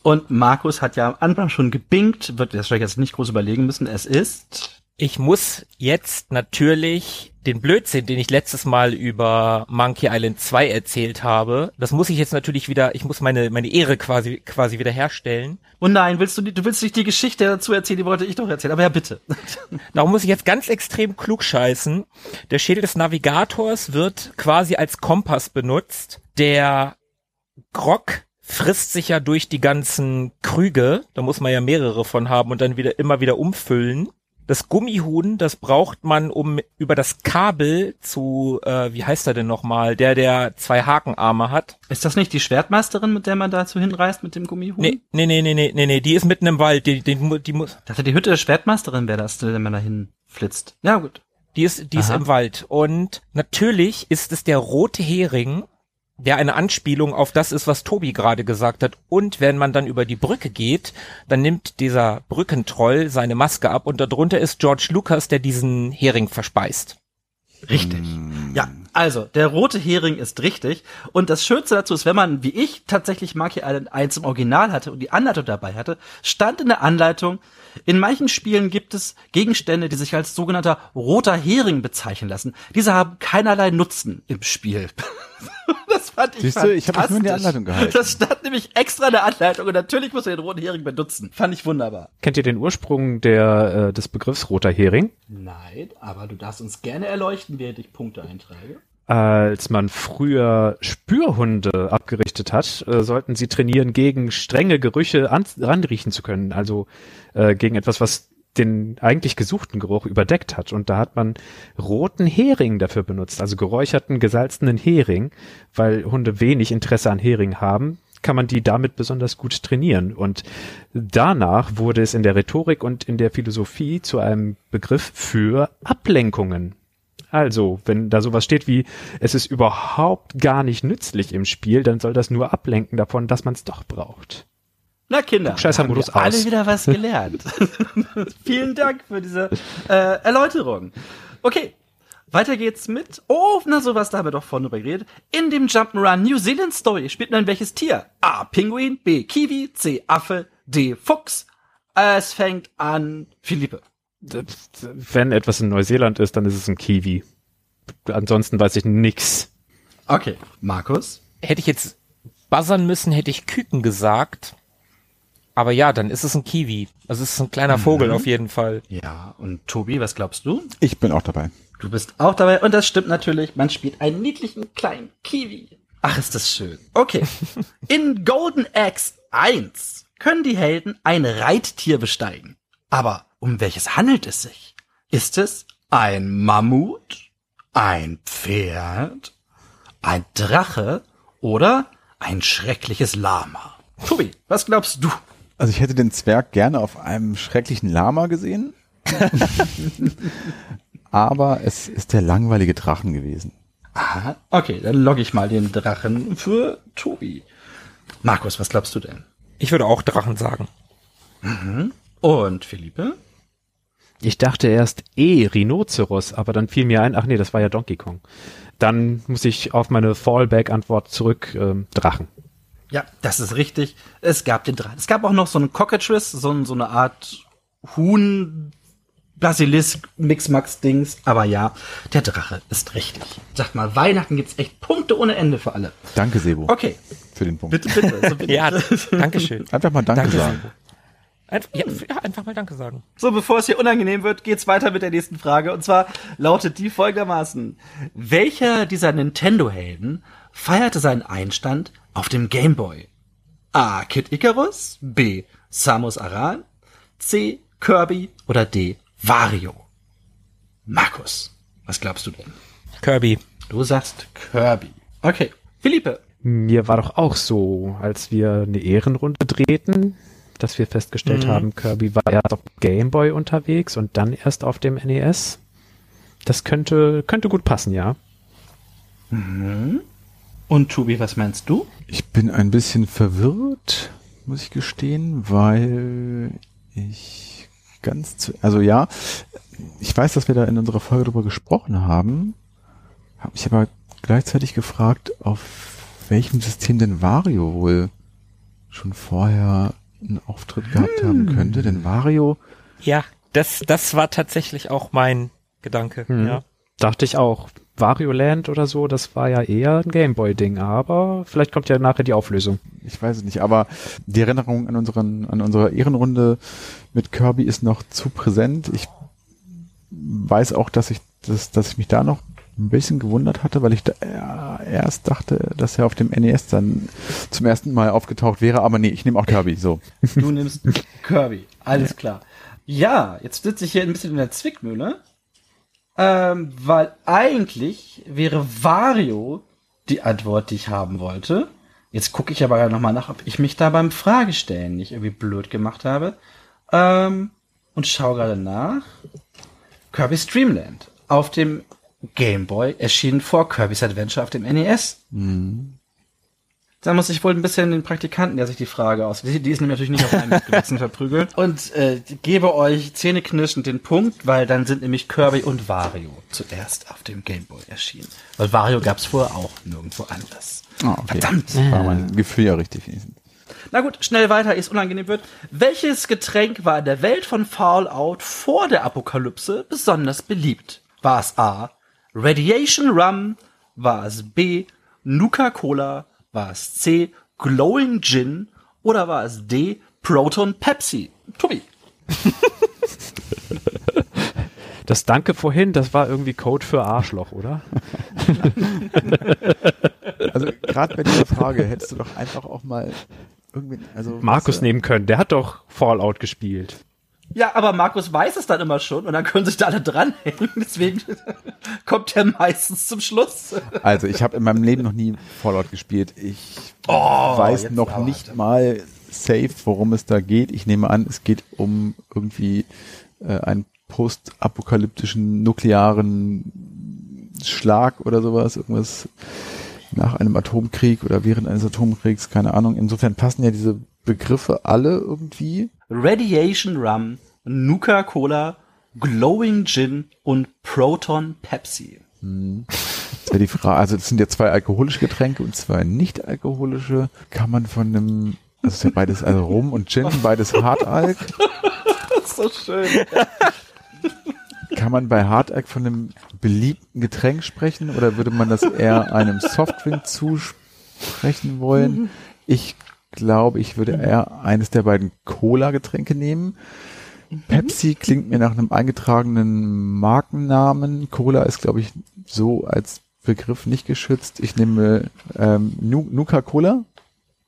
Und Markus hat ja am Anfang schon gebinkt, wird das jetzt nicht groß überlegen müssen. Es ist Ich muss jetzt natürlich den Blödsinn, den ich letztes Mal über Monkey Island 2 erzählt habe, das muss ich jetzt natürlich wieder, ich muss meine, meine Ehre quasi, quasi wieder herstellen. Oh nein, willst du, du willst nicht die Geschichte dazu erzählen, die wollte ich doch erzählen. Aber ja, bitte. Darum muss ich jetzt ganz extrem klug scheißen. Der Schädel des Navigators wird quasi als Kompass benutzt. Der Grog frisst sich ja durch die ganzen Krüge. Da muss man ja mehrere von haben und dann wieder immer wieder umfüllen. Das Gummihuhn, das braucht man, um über das Kabel zu, äh, wie heißt er denn nochmal, der, der zwei Hakenarme hat. Ist das nicht die Schwertmeisterin, mit der man dazu hinreist mit dem Gummihuhn? Nee, nee, nee, nee, nee, nee, nee, die ist mitten im Wald, die, die, die, die muss, dachte, die Hütte der Schwertmeisterin wäre das, wenn man da hinflitzt. Ja, gut. Die ist, die ist im Wald. Und natürlich ist es der rote Hering, der eine Anspielung auf das ist, was Tobi gerade gesagt hat. Und wenn man dann über die Brücke geht, dann nimmt dieser Brückentroll seine Maske ab und darunter ist George Lucas, der diesen Hering verspeist. Richtig. Ja, also, der rote Hering ist richtig. Und das Schönste dazu ist, wenn man, wie ich, tatsächlich Monkey Island 1 im Original hatte und die Anleitung dabei hatte, stand in der Anleitung, in manchen Spielen gibt es Gegenstände, die sich als sogenannter roter Hering bezeichnen lassen. Diese haben keinerlei Nutzen im Spiel. Das fand ich Siehst du, ich hab mich nur in die. Anleitung gehalten. Das stand nämlich extra in der Anleitung und natürlich muss er den roten Hering benutzen. Fand ich wunderbar. Kennt ihr den Ursprung der, äh, des Begriffs roter Hering? Nein, aber du darfst uns gerne erleuchten, während ich Punkte eintrage. Als man früher Spürhunde abgerichtet hat, äh, sollten sie trainieren, gegen strenge Gerüche an, ranriechen zu können. Also äh, gegen etwas, was den eigentlich gesuchten Geruch überdeckt hat. Und da hat man roten Hering dafür benutzt, also geräucherten, gesalzenen Hering, weil Hunde wenig Interesse an Hering haben kann man die damit besonders gut trainieren. Und danach wurde es in der Rhetorik und in der Philosophie zu einem Begriff für Ablenkungen. Also, wenn da sowas steht wie, es ist überhaupt gar nicht nützlich im Spiel, dann soll das nur ablenken davon, dass man es doch braucht. Na Kinder, haben wir alle aus. wieder was gelernt. Vielen Dank für diese äh, Erläuterung. Okay, weiter geht's mit. Oh, na sowas, da haben wir doch vorhin drüber geredet. In dem Jump'n'Run New Zealand Story spielt man welches Tier? A. Pinguin, B. Kiwi, C. Affe, D. Fuchs. Es fängt an Philippe. Wenn etwas in Neuseeland ist, dann ist es ein Kiwi. Ansonsten weiß ich nix. Okay, Markus. Hätte ich jetzt buzzern müssen, hätte ich Küken gesagt. Aber ja, dann ist es ein Kiwi. Also es ist ein kleiner Vogel auf jeden Fall. Ja, und Tobi, was glaubst du? Ich bin auch dabei. Du bist auch dabei und das stimmt natürlich. Man spielt einen niedlichen kleinen Kiwi. Ach, ist das schön. Okay. In Golden Axe 1 können die Helden ein Reittier besteigen. Aber um welches handelt es sich? Ist es ein Mammut, ein Pferd, ein Drache oder ein schreckliches Lama? Tobi, was glaubst du? Also ich hätte den Zwerg gerne auf einem schrecklichen Lama gesehen. Aber es ist der langweilige Drachen gewesen. Aha. Okay, dann logge ich mal den Drachen für Tobi. Markus, was glaubst du denn? Ich würde auch Drachen sagen. Und Philippe? Ich dachte erst eh Rhinoceros, aber dann fiel mir ein, ach nee, das war ja Donkey Kong. Dann muss ich auf meine Fallback-Antwort zurück, ähm, Drachen. Ja, das ist richtig. Es gab den Drachen. Es gab auch noch so einen Cockatrice, so, so eine Art Huhn, Basilisk, Mixmax-Dings. Aber ja, der Drache ist richtig. Sag mal, Weihnachten gibt's echt Punkte ohne Ende für alle. Danke, Sebo, Okay, für den Punkt. bitte, bitte. So, bitte. Ja, Dankeschön. Einfach mal Danke, Danke, sagen. Einfach, ja, ja, einfach mal Danke sagen. So, bevor es hier unangenehm wird, geht's weiter mit der nächsten Frage. Und zwar lautet die folgendermaßen. Welcher dieser Nintendo-Helden feierte seinen Einstand auf dem Game Boy? A. Kid Icarus, B. Samus Aran, C. Kirby oder D. Wario? Markus, was glaubst du denn? Kirby. Du sagst Kirby. Okay. Philippe. Mir war doch auch so, als wir eine Ehrenrunde drehten, dass wir festgestellt Mhm. haben, Kirby war erst auf dem Game Boy unterwegs und dann erst auf dem NES. Das könnte, könnte gut passen, ja. Und Tobi, was meinst du? Ich bin ein bisschen verwirrt, muss ich gestehen, weil ich ganz zu, also ja, ich weiß, dass wir da in unserer Folge drüber gesprochen haben, habe mich aber gleichzeitig gefragt, auf welchem System denn Wario wohl schon vorher einen Auftritt gehabt haben könnte, denn Wario, Ja, das, das war tatsächlich auch mein Gedanke. Hm. Ja. Dachte ich auch. Wario Land oder so, das war ja eher ein Gameboy-Ding, aber vielleicht kommt ja nachher die Auflösung. ich weiß es nicht, aber die Erinnerung an unseren, an unsere Ehrenrunde mit Kirby ist noch zu präsent. Ich weiß auch, dass ich, dass, dass ich mich da noch ein bisschen gewundert hatte, weil ich da ja, erst dachte, dass er auf dem NES dann zum ersten Mal aufgetaucht wäre, aber nee, ich nehme auch Kirby, so. Du nimmst Kirby. Alles klar. Ja, jetzt sitze ich hier ein bisschen in der Zwickmühle. Ähm, weil eigentlich wäre Wario die Antwort, die ich haben wollte. Jetzt gucke ich aber nochmal nach, ob ich mich da beim Fragestellen nicht irgendwie blöd gemacht habe. Ähm, und schaue gerade nach. Kirby's Dreamland. Auf dem Game Boy erschienen vor Kirby's Adventure auf dem NES. Da muss ich wohl ein bisschen den Praktikanten, der sich die Frage aus. Die, die ist nämlich natürlich nicht auf einem gewachsen verprügelt. Und äh, gebe euch zähneknirschend den Punkt, weil dann sind nämlich Kirby und Wario zuerst auf dem Game Boy erschienen. Weil Wario gab's vorher auch nirgendwo anders. Ah, okay. Verdammt. War mein Gefühl ja richtig. Na gut, schnell weiter, ehe es unangenehm wird. Welches Getränk war in der Welt von Fallout vor der Apokalypse besonders beliebt? War es A. Radiation Rum? War es B. Nuka Cola? War es C. Glowing Gin? Oder war es D. Proton Pepsi? Tobi. Das Danke vorhin, das war irgendwie Code für Arschloch, oder? Also gerade bei dieser Frage hättest du doch einfach auch mal irgendwie, also Markus du, nehmen können, der hat doch Fallout gespielt. Ja, aber Markus weiß es dann immer schon und dann können sich da alle dranhängen. Deswegen kommt er meistens zum Schluss. Also ich habe in meinem Leben noch nie Fallout gespielt. Ich Oh, weiß noch aber. nicht mal safe, worum es da geht. Ich nehme an, es geht um irgendwie äh, einen postapokalyptischen nuklearen Schlag oder sowas, irgendwas nach einem Atomkrieg oder während eines Atomkriegs, keine Ahnung. Insofern passen ja diese Begriffe alle irgendwie. Radiation Rum, Nuka Cola, Glowing Gin und Proton Pepsi. Jetzt wäre die Frage, also das sind ja zwei alkoholische Getränke und zwei nicht alkoholische. Kann man von einem, das ist ja beides, also Rum und Gin, beides Hartalk. Das ist so schön. Kann man bei Hartalk von einem beliebten Getränk sprechen oder würde man das eher einem Softdrink zusprechen wollen? Ich glaube, ich würde eher eines der beiden Cola-Getränke nehmen. Pepsi klingt mir nach einem eingetragenen Markennamen. Cola ist, glaube ich, so als Begriff nicht geschützt. Ich nehme ähm, Nu- Nuka Cola.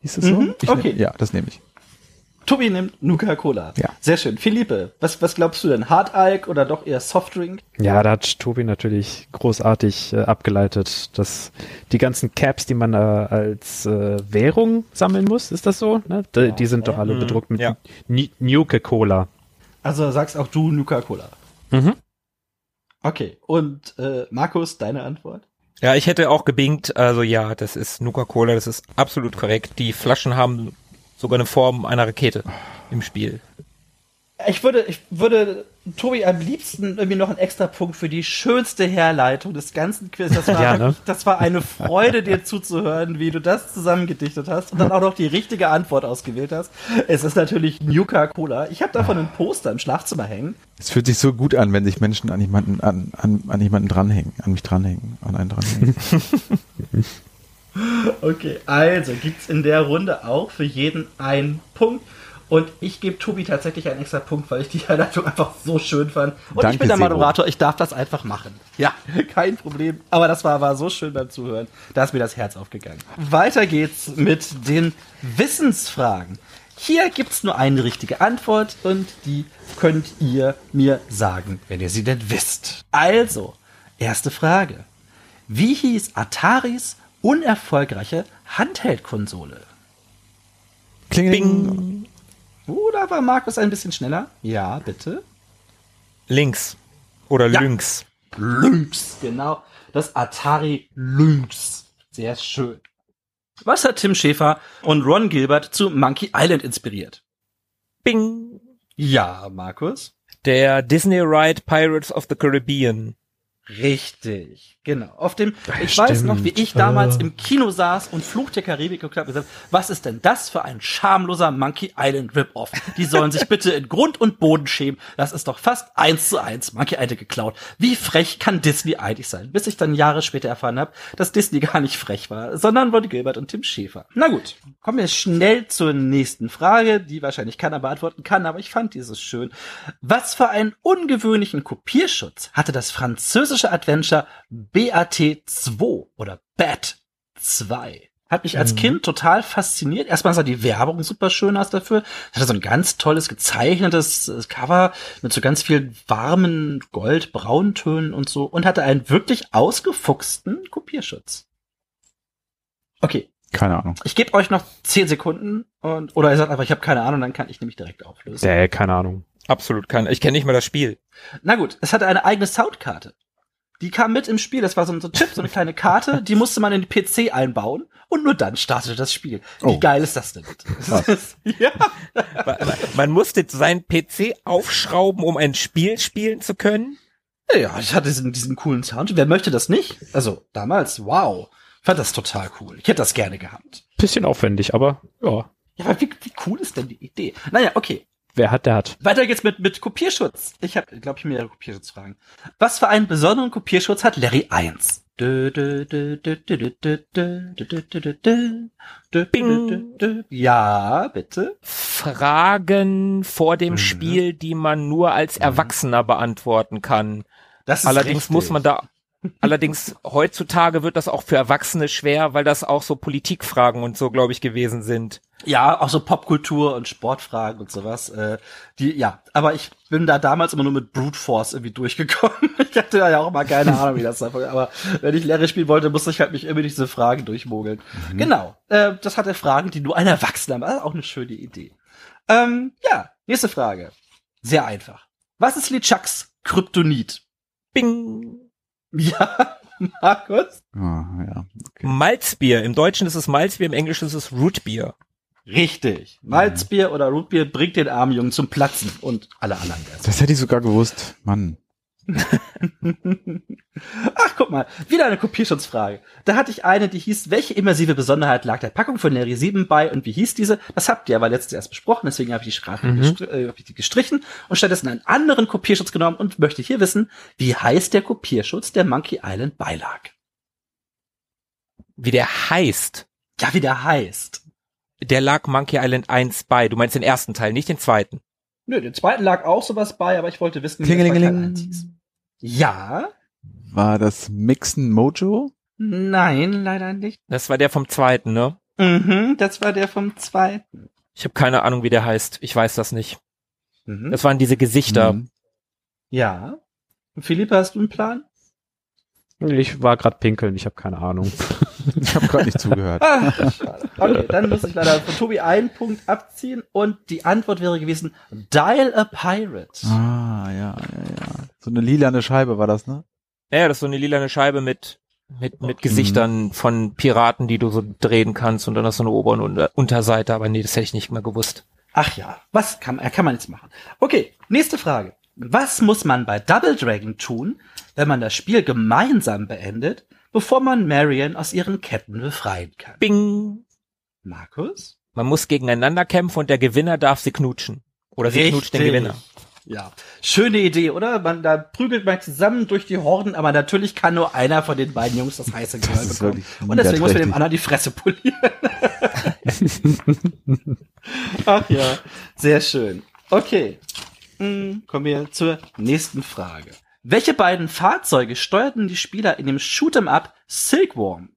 Hieß es so? Mhm, okay. nehm, ja, das nehme ich. Tobi nimmt Nuka Cola. Ja. Sehr schön. Philippe, was, was glaubst du denn? Hard Alk oder doch eher Softdrink? Ja, da hat Tobi natürlich großartig äh, abgeleitet, dass die ganzen Caps, die man äh, als äh, Währung sammeln muss, ist das so? Ne? Die, die sind doch alle bedruckt mit Ja. Nuke Cola. Also sagst auch du Nuka Cola. Mhm. Okay. Und äh, Markus, deine Antwort? Ja, ich hätte auch gebingt, also ja, das ist Nuka-Cola, das ist absolut korrekt. Die Flaschen haben sogar eine Form einer Rakete im Spiel. Ich würde, ich würde Tobi am liebsten irgendwie noch einen extra Punkt für die schönste Herleitung des ganzen Quiz. Das war, Ja, ne? das war eine Freude, dir zuzuhören, wie du das zusammengedichtet hast und dann auch noch die richtige Antwort ausgewählt hast. Es ist natürlich Nuka Cola. Ich habe davon ein Poster im Schlafzimmer hängen. Es fühlt sich so gut an, wenn sich Menschen an jemanden, an, an, an jemanden dranhängen, an mich dranhängen, an einen dranhängen. Okay, also gibt's in der Runde auch für jeden einen Punkt. Und ich gebe Tobi tatsächlich einen extra Punkt, weil ich die Herleitung einfach so schön fand. Und ich Danke, bin der. Moderator, ich darf das einfach machen. Ja, kein Problem. Aber das war, war so schön beim Zuhören. Da ist mir das Herz aufgegangen. Weiter geht's mit den Wissensfragen. Hier gibt's nur eine richtige Antwort und die könnt ihr mir sagen, wenn ihr sie denn wisst. Also, erste Frage. Wie hieß Ataris unerfolgreiche Handheld-Konsole? Kling. Uh, da war Markus ein bisschen schneller. Ja, bitte. Links. Oder Ja. Lynx. Lynx, genau. Das Atari Lynx. Sehr schön. Was hat Tim Schäfer und Ron Gilbert zu Monkey Island inspiriert? Bing. Ja, Markus. Der Disney Ride Pirates of the Caribbean. Richtig, genau. Auf dem, ich Stimmt. weiß noch, wie ich damals Äh. im Kino saß und Fluch der Karibik und gesagt, was ist denn das für ein schamloser Monkey Island Rip-Off? Die sollen sich bitte in Grund und Boden schämen. Das ist doch fast eins zu eins Monkey Island geklaut. Wie frech kann Disney eigentlich sein? Bis ich dann Jahre später erfahren habe, dass Disney gar nicht frech war, sondern Ron Gilbert und Tim Schäfer. Na gut, kommen wir schnell zur nächsten Frage, die wahrscheinlich keiner beantworten kann, aber ich fand dieses schön. Was für einen ungewöhnlichen Kopierschutz hatte das französische Adventure BAT2 oder BAT 2? Hat mich als Kind total fasziniert. Erstmal sah die Werbung super schön aus dafür. Es hatte so ein ganz tolles gezeichnetes äh, Cover mit so ganz vielen warmen Gold-Brauntönen und so und hatte einen wirklich ausgefuchsten Kopierschutz. Okay, Keine Ahnung. ich gebe euch noch zehn Sekunden und oder ihr sagt einfach, ich habe keine Ahnung, dann kann ich nämlich direkt auflösen. Däh, keine Ahnung. Absolut kein. Ich kenne nicht mal das Spiel. Na gut, es hatte eine eigene Soundkarte. Die kam mit im Spiel. Das war so ein, so ein Chip, so eine kleine Karte. Die musste man in die PC einbauen und nur dann startete das Spiel. Wie Oh. geil ist das denn? Das ja. Man musste seinen PC aufschrauben, um ein Spiel spielen zu können. ja, ich hatte diesen, diesen coolen Sound. Wer möchte das nicht? Also damals, wow. Ich fand das total cool. Ich hätte das gerne gehabt. Bisschen aufwendig, aber ja. Ja, aber wie, wie cool ist denn die Idee? Naja, okay. Wer hat, der hat. Weiter geht's mit, mit Kopierschutz. Ich habe, glaube ich, mehrere Kopierschutzfragen. Was für einen besonderen Kopierschutz hat Larry 1? Bing. Ja, bitte. Fragen vor dem mhm. Spiel, die man nur als Erwachsener beantworten kann. Allerdings richtig. muss man da allerdings heutzutage wird das auch für Erwachsene schwer, weil das auch so Politikfragen und so, glaube ich, gewesen sind. Ja, auch so Popkultur und Sportfragen und sowas. Äh, die, ja, aber ich bin da damals immer nur mit Brute Force irgendwie durchgekommen. Ich hatte ja auch mal keine Ahnung, wie das war. Aber wenn ich Larry spielen wollte, musste ich halt mich immer durch diese Fragen durchmogeln. Genau. Äh, das hatte Fragen, die nur ein Erwachsener macht. Auch eine schöne Idee. Ähm, ja, nächste Frage. Sehr einfach. Was ist LeChucks Kryptonit? Bing! Ja, Markus? Ah, ja. Okay. Malzbier. Im Deutschen ist es Malzbier, im Englischen ist es Rootbier. Richtig. Malzbier oder Rootbier bringt den armen Jungen zum Platzen und alle anderen. Das hätte ich sogar gewusst. Mann. Guck mal, wieder eine Kopierschutzfrage. Da hatte ich eine, die hieß, welche immersive Besonderheit lag der Packung von Larry 7 bei und wie hieß diese? Das habt ihr aber letztens erst besprochen, deswegen habe ich die Sprache Mhm. gestri äh, hab ich die gestrichen und stattdessen einen anderen Kopierschutz genommen und möchte hier wissen, wie heißt der Kopierschutz, der Monkey Island beilag? Wie der heißt. Ja, wie der heißt. Der lag Monkey Island 1 bei. Du meinst den ersten Teil, nicht den zweiten. Nö, den zweiten lag auch sowas bei, aber ich wollte wissen, wie der zweite Teil Klingelingeling. eins hieß. Ja? War das Mixen Mojo? Nein, leider nicht. Das war der vom zweiten, ne? Mhm, das war der vom zweiten. Ich habe keine Ahnung, wie der heißt. Ich weiß das nicht. Mhm. Das waren diese Gesichter. Mhm. Ja. Und Philippe, hast du einen Plan? Ich war gerade pinkeln, ich habe keine Ahnung. Ich habe gerade nicht zugehört. Ah. Okay, dann muss ich leider von Tobi einen Punkt abziehen und die Antwort wäre gewesen Dial a Pirate. Ah, ja, ja, ja. So eine lilane Scheibe war das, ne? Ja, das ist so eine lilane Scheibe mit mit mit Gesichtern von Piraten, die du so drehen kannst und dann hast du eine Ober- und Unter Unterseite, aber nee, das hätte ich nicht mehr gewusst. Ach ja, was kann, kann man jetzt machen? Okay, nächste Frage. Was muss man bei Double Dragon tun, wenn man das Spiel gemeinsam beendet, bevor man Marion aus ihren Ketten befreien kann? Bing! Markus? Man muss gegeneinander kämpfen und der Gewinner darf sie knutschen. Oder sie knutscht den Gewinner. Ja, schöne Idee, oder? Man, da prügelt man zusammen durch die Horden, aber natürlich kann nur einer von den beiden Jungs das heiße Girl ist bekommen. Und deswegen muss man dem anderen die Fresse polieren. Ach ja, sehr schön. Okay, Hm, kommen wir zur nächsten Frage. Welche beiden Fahrzeuge steuerten die Spieler in dem Shoot'em Up Silkworm?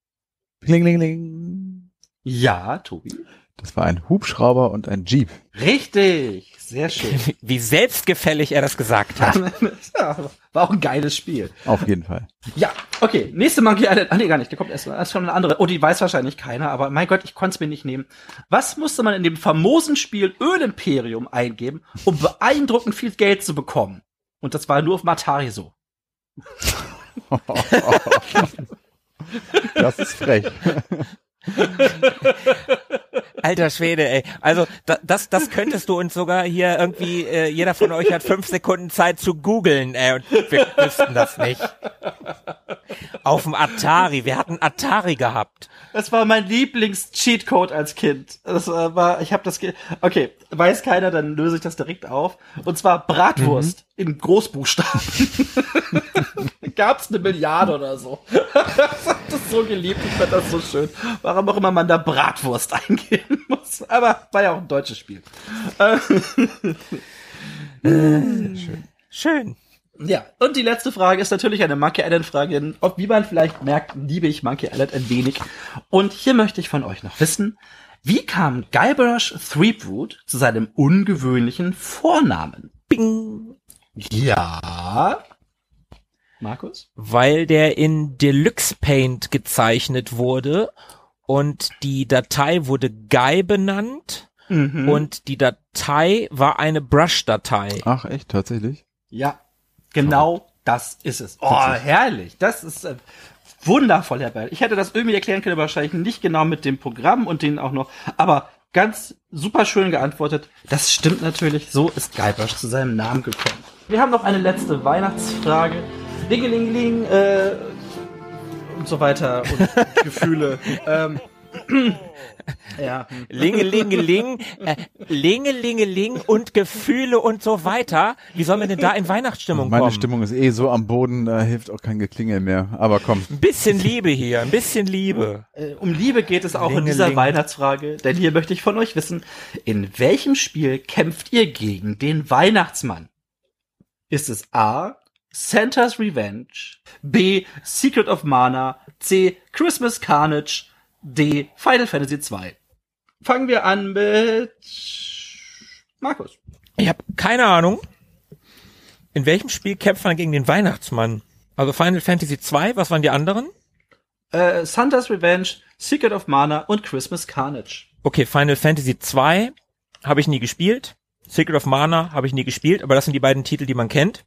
Klingelingeling. Ja, Tobi. Das war ein Hubschrauber und ein Jeep. Richtig, sehr schön. Wie- Wie selbstgefällig er das gesagt hat. ja, war auch ein geiles Spiel. Auf jeden Fall. Ja, okay. Nächste Monkey Island. Ah, nee, gar nicht. Der kommt erst, erst schon eine andere. Oh, die weiß wahrscheinlich keiner, aber mein Gott, ich konnte es mir nicht nehmen. Was musste man in dem famosen Spiel Ölimperium eingeben, um beeindruckend viel Geld zu bekommen? Und das war nur auf Matari so. Das ist frech. Alter Schwede, ey. Also da, das, das könntest du uns sogar hier irgendwie, äh, jeder von euch hat fünf Sekunden Zeit zu googeln, ey, und wir wüssten das nicht. Auf dem Atari, wir hatten Atari gehabt. Das war mein Lieblings-Cheatcode als Kind. Das war, ich habe das, ge okay, weiß keiner, dann löse ich das direkt auf. Und zwar Bratwurst mhm. in Großbuchstaben. Gab's eine Milliarde oder so. ich hab das so geliebt, ich fand das so schön. Warum auch immer man da Bratwurst eingeben muss. Aber war ja auch ein deutsches Spiel. schön. Schön. Ja, und die letzte Frage ist natürlich eine Monkey Island Frage. Wie man vielleicht merkt, liebe ich Monkey Island ein wenig. Und hier möchte ich von euch noch wissen, wie kam Guybrush Threepwood zu seinem ungewöhnlichen Vornamen? Bing. Ja. Markus? Weil der in Deluxe Paint gezeichnet wurde und die Datei wurde Guy benannt mhm. und die Datei war eine Brush-Datei. Ach echt, tatsächlich? Ja. Genau das ist es. Oh, herrlich. Das ist äh, wundervoll, Herr Bell. Ich hätte das irgendwie erklären können, wahrscheinlich nicht genau mit dem Programm und denen auch noch, aber ganz super schön geantwortet. Das stimmt natürlich. So ist Guybrush zu seinem Namen gekommen. Wir haben noch eine letzte Weihnachtsfrage. Dingelingeling, äh, und so weiter und Gefühle. ähm, ja. Lingelingeling, äh, Lingelingeling und Gefühle und so weiter. Wie soll man denn da in Weihnachtsstimmung Meine kommen? Meine Stimmung ist eh so am Boden, da hilft auch kein Geklingel mehr. Aber komm. Ein bisschen Liebe hier, ein bisschen Liebe. Äh, um Liebe geht es auch Lingeling. in dieser Weihnachtsfrage, denn hier möchte ich von euch wissen, in welchem Spiel kämpft ihr gegen den Weihnachtsmann? Ist es A. Santa's Revenge, B. Secret of Mana, C. Christmas Carnage, D. Final Fantasy 2. Fangen wir an mit Markus. Ich habe keine Ahnung. In welchem Spiel kämpft man gegen den Weihnachtsmann? Also Final Fantasy 2, was waren die anderen? Äh, Santa's Revenge, Secret of Mana und Christmas Carnage. Okay, Final Fantasy 2 habe ich nie gespielt. Secret of Mana habe ich nie gespielt, aber das sind die beiden Titel, die man kennt.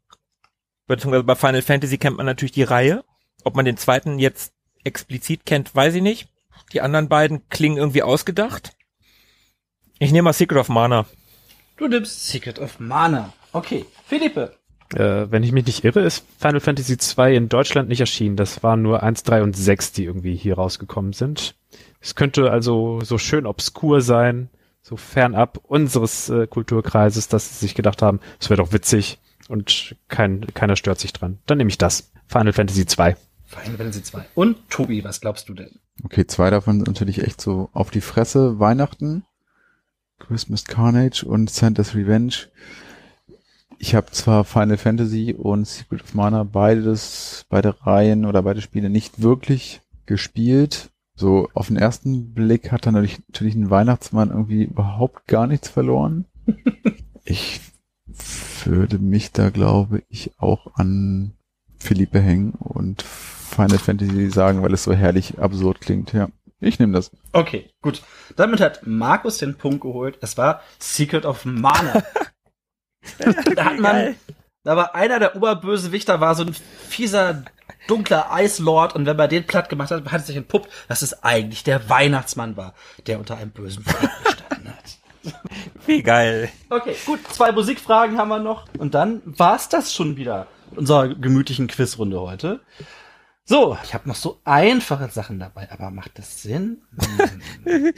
Beziehungsweise bei Final Fantasy kennt man natürlich die Reihe. Ob man den zweiten jetzt explizit kennt, weiß ich nicht. Die anderen beiden klingen irgendwie ausgedacht. Ich nehme mal Secret of Mana. Du nimmst Secret of Mana. Okay. Philippe. Äh, wenn ich mich nicht irre, ist Final Fantasy 2 in Deutschland nicht erschienen. Das waren nur 1, 3 und 6, die irgendwie hier rausgekommen sind. Es könnte also so schön obskur sein, so fernab unseres äh, Kulturkreises, dass sie sich gedacht haben, es wäre doch witzig und kein, keiner stört sich dran. Dann nehme ich das. Final Fantasy 2. Final Fantasy 2. Und Tobi, was glaubst du denn? Okay, zwei davon sind natürlich echt so auf die Fresse. Weihnachten, Christmas Carnage und Santa's Revenge. Ich habe zwar Final Fantasy und Secret of Mana beides, beide Reihen oder beide Spiele nicht wirklich gespielt. So auf den ersten Blick hat dann natürlich, natürlich ein Weihnachtsmann irgendwie überhaupt gar nichts verloren. ich würde mich da, glaube ich, auch an Philippe hängen und Final Fantasy sagen, weil es so herrlich absurd klingt, ja. Ich nehme das. Okay, gut. Damit hat Markus den Punkt geholt. Es war Secret of Mana. da hat man, da war einer der Oberbösewichter, war so ein fieser, dunkler Eislord und wenn man den platt gemacht hat, hat es sich entpuppt, dass es eigentlich der Weihnachtsmann war, der unter einem bösen hat. Wie geil. Okay, gut. Zwei Musikfragen haben wir noch. Und dann war's das schon wieder. Unserer gemütlichen Quizrunde heute. So, ich habe noch so einfache Sachen dabei, aber macht das Sinn?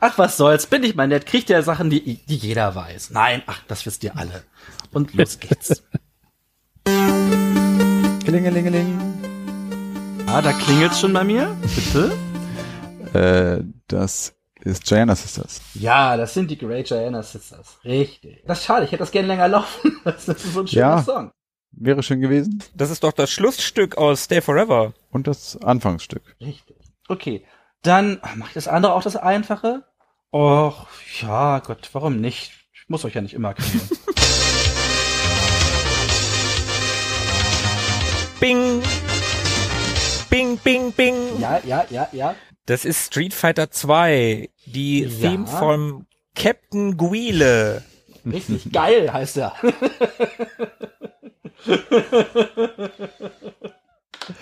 ach, was soll's, bin ich mal nett, kriegt ihr Sachen, die, die jeder weiß. Nein, ach, das wisst ihr alle. Und los geht's. Klingelingeling. Ah, da klingelt's schon bei mir. Bitte? Äh, das ist Gianna Sisters. Ja, das sind die Great Gianna Sisters. Richtig. Das ist schade, ich hätte das gerne länger laufen. Das ist so ein schöner ja. Song. Wäre schön gewesen. Das ist doch das Schlussstück aus Stay Forever. Und das Anfangsstück. Richtig. Okay. Dann macht das andere auch das Einfache. Och, ja, Gott, warum nicht? Ich muss euch ja nicht immer kennen. bing! Bing, bing, bing! Ja, ja, ja, ja. Das ist Street Fighter 2. Die ja. Theme vom Captain Guile. Richtig geil heißt er.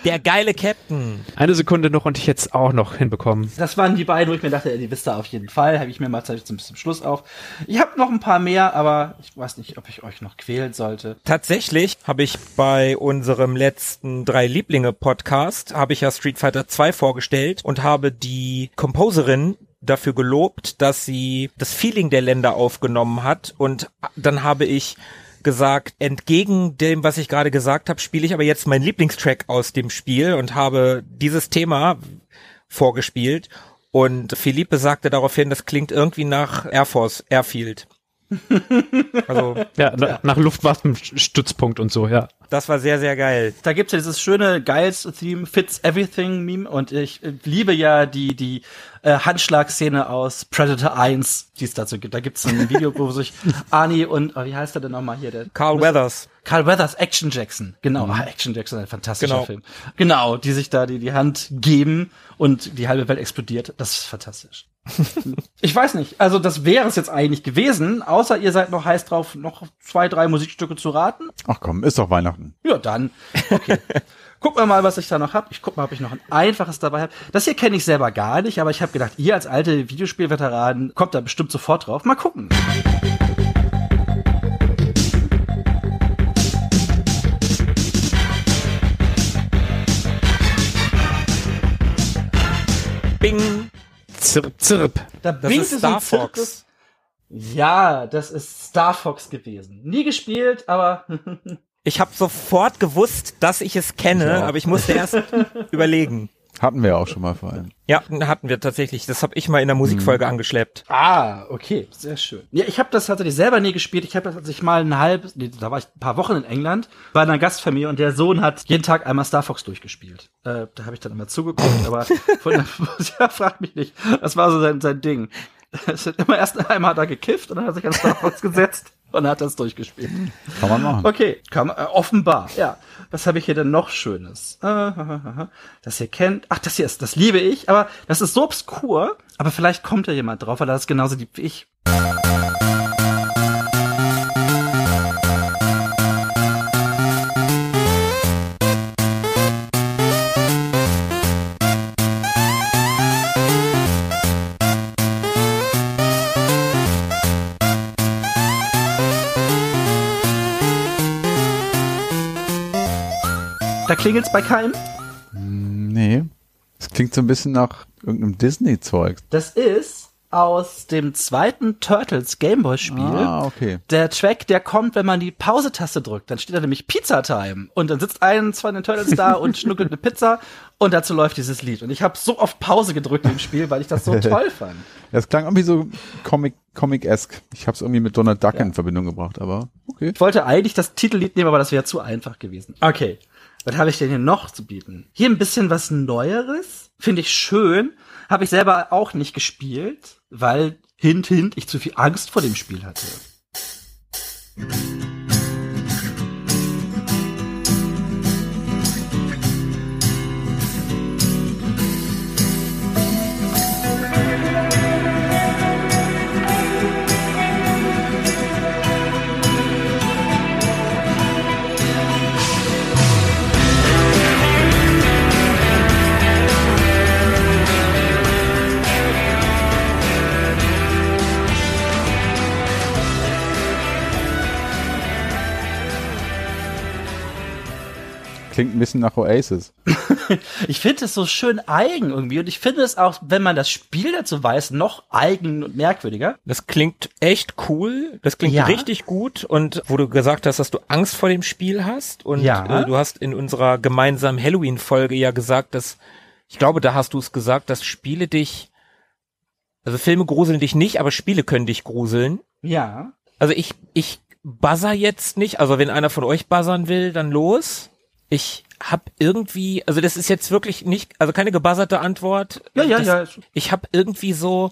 Der geile Captain. Eine Sekunde noch und ich hätte es auch noch hinbekommen. Das waren die beiden, wo ich mir dachte, die wisst ihr auf jeden Fall. Habe ich mir mal Zeit zum, zum Schluss auf. Ich habe noch ein paar mehr, aber ich weiß nicht, ob ich euch noch quälen sollte. Tatsächlich habe ich bei unserem letzten drei Lieblinge Podcast habe ich ja Street Fighter 2 vorgestellt und habe die Composerin dafür gelobt, dass sie das Feeling der Länder aufgenommen hat und dann habe ich gesagt, entgegen dem, was ich gerade gesagt habe, spiele ich aber jetzt meinen Lieblingstrack aus dem Spiel und habe dieses Thema vorgespielt und Philippe sagte daraufhin, das klingt irgendwie nach Air Force, Airfield. Also ja, na, nach Luftwaffenstützpunkt und so, ja. Das war sehr, sehr geil. Da gibt's ja dieses schöne Geils-Theme, Fits Everything-Meme und ich äh, liebe ja die, die äh, Handschlagszene aus Predator 1, die es dazu gibt. Da gibt's ein Video, wo sich Arnie und, oh, wie heißt er denn nochmal hier? Der, Carl Weathers. Carl Weathers, Action Jackson. Genau, ah, Action Jackson, ein fantastischer genau. Film. Genau, die sich da die, die Hand geben und die halbe Welt explodiert. Das ist fantastisch. ich weiß nicht. Also das wäre es jetzt eigentlich gewesen, außer ihr seid noch heiß drauf, noch zwei, drei Musikstücke zu raten. Ach komm, ist doch Weihnachten. Ja, dann. Okay. Gucken wir mal, was ich da noch hab. Ich guck mal, ob ich noch ein einfaches dabei habe. Das hier kenne ich selber gar nicht, aber ich habe gedacht, ihr als alte Videospielveteranen kommt da bestimmt sofort drauf. Mal gucken. Bing. Zirp, zirp. Da das ist Star Fox. Ja, das ist Star Fox gewesen. Nie gespielt, aber ich habe sofort gewusst, dass ich es kenne, ich aber ich musste erst überlegen. Hatten wir auch schon mal vor allem. Ja, hatten wir tatsächlich. Das habe ich mal in der Musikfolge hm. angeschleppt. Ah, okay, sehr schön. Ja, ich habe das tatsächlich selber nie gespielt. Ich habe das, als ich mal ein halbes, nee, da war ich ein paar Wochen in England bei einer Gastfamilie und der Sohn hat jeden Tag einmal Star Fox durchgespielt. Äh, da habe ich dann immer zugeguckt, aber von der, ja, frag mich nicht. Das war so sein, sein Ding. Es hat immer erst einmal hat er gekifft und dann hat er sich an Star Fox gesetzt und hat das durchgespielt. Kann man machen. Okay, kann man, äh, offenbar, ja. Was habe ich hier denn noch Schönes? Äh, das ihr kennt. Ach, das hier ist, das liebe ich, aber das ist so obskur, aber vielleicht kommt ja jemand drauf, weil das genauso liebt wie ich. Da klingelt's bei keinem? Nee. Es klingt so ein bisschen nach irgendeinem Disney-Zeug. Das ist aus dem zweiten Turtles Gameboy-Spiel. Ah, okay. Der Track, der kommt, wenn man die Pause-Taste drückt. Dann steht da nämlich Pizza Time. Und dann sitzt eins von den Turtles da und schnuckelt eine Pizza. Und dazu läuft dieses Lied. Und ich habe so oft Pause gedrückt im Spiel, weil ich das so toll fand. Das klang irgendwie so Comic, Comic-esque. Ich habe es irgendwie mit Donald Duck ja. in Verbindung gebracht, aber okay. Ich wollte eigentlich das Titellied nehmen, aber das wäre zu einfach gewesen. Okay. Was habe ich denn hier noch zu bieten? Hier ein bisschen was Neueres. Finde ich schön. Habe ich selber auch nicht gespielt, weil hint, hint, ich zu viel Angst vor dem Spiel hatte. Klingt ein bisschen nach Oasis. ich finde es so schön eigen irgendwie und ich finde es auch, wenn man das Spiel dazu weiß, noch eigen und merkwürdiger. Das klingt echt cool. Das klingt ja. richtig gut und wo du gesagt hast, dass du Angst vor dem Spiel hast und ja. äh, du hast in unserer gemeinsamen Halloween-Folge ja gesagt, dass ich glaube, da hast du es gesagt, dass Spiele dich, also Filme gruseln dich nicht, aber Spiele können dich gruseln. Ja. Also ich, ich buzzer jetzt nicht, also wenn einer von euch buzzern will, dann los ich habe irgendwie, also das ist jetzt wirklich nicht, also keine gebuzzerte Antwort. Ja, ja, das, ja. Ich habe irgendwie so,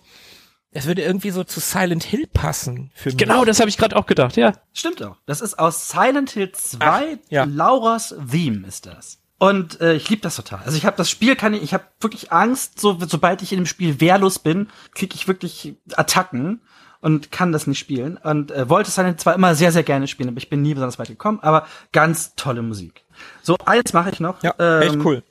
es würde irgendwie so zu Silent Hill passen für mich. Genau, das habe ich gerade auch gedacht, ja. Stimmt auch. Das ist aus Silent Hill 2, Ach, ja. Lauras Theme ist das. Und äh, ich liebe das total. Also ich habe das Spiel, kann ich, ich habe wirklich Angst, so sobald ich in dem Spiel wehrlos bin, kriege ich wirklich Attacken und kann das nicht spielen. Und äh, wollte es dann zwar immer sehr, sehr gerne spielen, aber ich bin nie besonders weit gekommen. Aber ganz tolle Musik. So, eins mache ich noch. Ja, ähm, echt cool.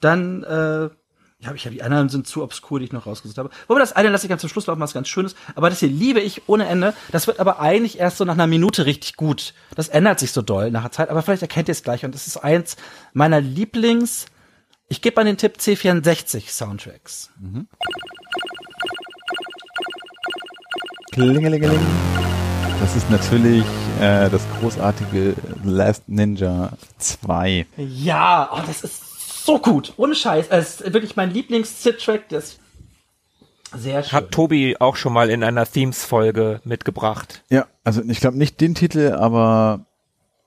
Dann, äh, ja, ich habe die anderen sind zu obskur, die ich noch rausgesucht habe. Wobei das eine lasse ich ganz zum Schluss laufen, was ganz Schönes. Aber das hier liebe ich ohne Ende. Das wird aber eigentlich erst so nach einer Minute richtig gut. Das ändert sich so doll nach der Zeit. Aber vielleicht erkennt ihr es gleich. Und das ist eins meiner Lieblings. Ich gebe an den Tipp C64 Soundtracks. Klingelingeling. Das ist natürlich äh, das großartige Last Ninja 2. Ja, oh, das ist so gut. Ohne Scheiß. Es ist wirklich mein Lieblings-Sit-Track. Das ist sehr schön. Hat Tobi auch schon mal in einer Themes-Folge mitgebracht. Ja, also ich glaube nicht den Titel, aber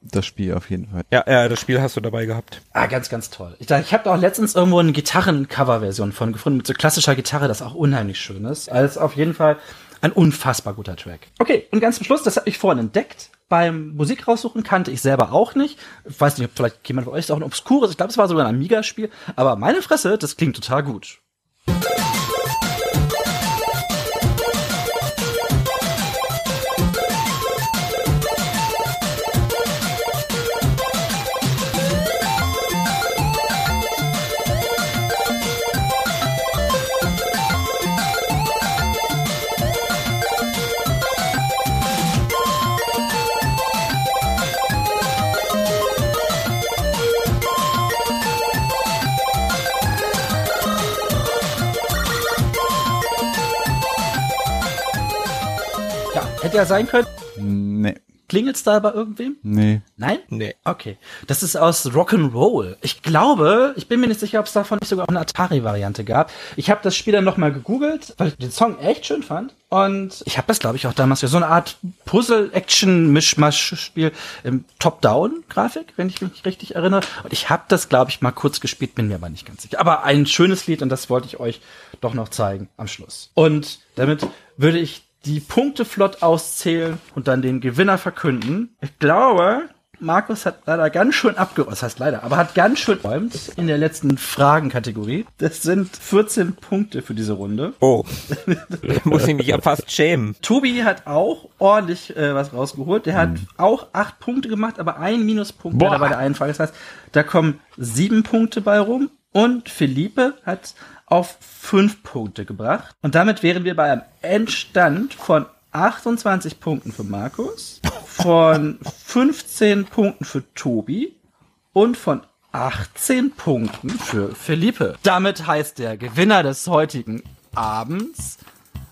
das Spiel auf jeden Fall. Ja, ja, das Spiel hast du dabei gehabt. Ah, ganz, ganz toll. Ich, ich habe da auch letztens irgendwo eine Gitarren-Cover-Version von gefunden, mit so klassischer Gitarre, das auch unheimlich schön ist. Also auf jeden Fall ein unfassbar guter Track. Okay, und ganz zum Schluss, das habe ich vorhin entdeckt. Beim Musik raussuchen kannte ich selber auch nicht. Ich weiß nicht, ob vielleicht jemand von euch ist auch ein obskures. Ich glaube, es war sogar ein Amiga-Spiel. Aber meine Fresse, das klingt total gut. Ja sein können. Nee, Klingelt's da bei irgendwem? nee. Nein? Nee. Okay. Das ist aus Rock'n'Roll. Ich glaube, ich bin mir nicht sicher, ob es davon nicht sogar auch eine Atari-Variante gab. Ich habe das Spiel dann nochmal gegoogelt, weil ich den Song echt schön fand. Und ich habe das, glaube ich, auch damals für so eine Art Puzzle-Action-Mischmasch-Spiel im Top-Down-Grafik, wenn ich mich richtig erinnere. Und ich habe das, glaube ich, mal kurz gespielt, bin mir aber nicht ganz sicher. Aber ein schönes Lied und das wollte ich euch doch noch zeigen am Schluss. Und damit würde ich die Punkte flott auszählen und dann den Gewinner verkünden. Ich glaube, Markus hat leider ganz schön abgeräumt, das heißt leider, aber hat ganz schön räumt in der letzten Fragenkategorie. Das sind 14 Punkte für diese Runde. Oh. Muss ich mich ja fast schämen. Tobi hat auch ordentlich äh, was rausgeholt. Der hat auch acht Punkte gemacht, aber ein Minuspunkt leider bei der einen Frage. Das heißt, da kommen sieben Punkte bei rum. Und Philippe hat auf fünf Punkte gebracht. Und damit wären wir bei einem Endstand von 28 Punkten für Markus, von 15 Punkten für Tobi und von 18 Punkten für Philippe. Damit heißt der Gewinner des heutigen Abends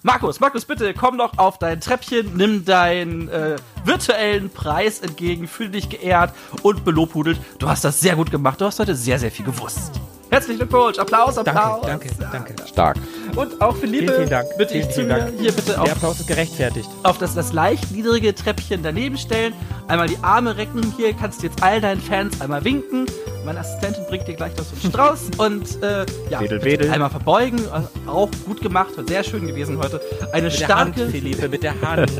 Markus, Markus, bitte komm doch auf dein Treppchen, nimm deinen äh, virtuellen Preis entgegen, fühl dich geehrt und belobhudelt. Du hast das sehr gut gemacht, du hast heute sehr, sehr viel gewusst. Herzlichen Glückwunsch, Applaus, Applaus. Danke, danke, danke. Stark. Und auch Philippe, Vielen, vielen Dank. bitte Vielen, ich zu vielen mir Dank. hier bitte Der auf, Applaus ist gerechtfertigt. auf das, das leicht niedrige Treppchen daneben stellen, einmal die Arme recken, hier kannst du jetzt all deinen Fans einmal winken. Meine Assistentin bringt dir gleich so einen Strauß und äh, ja, Wedel, wedel. einmal verbeugen. Auch gut gemacht, sehr schön gewesen heute. Eine Mit der Hand, starke, Philippe, mit der Hand.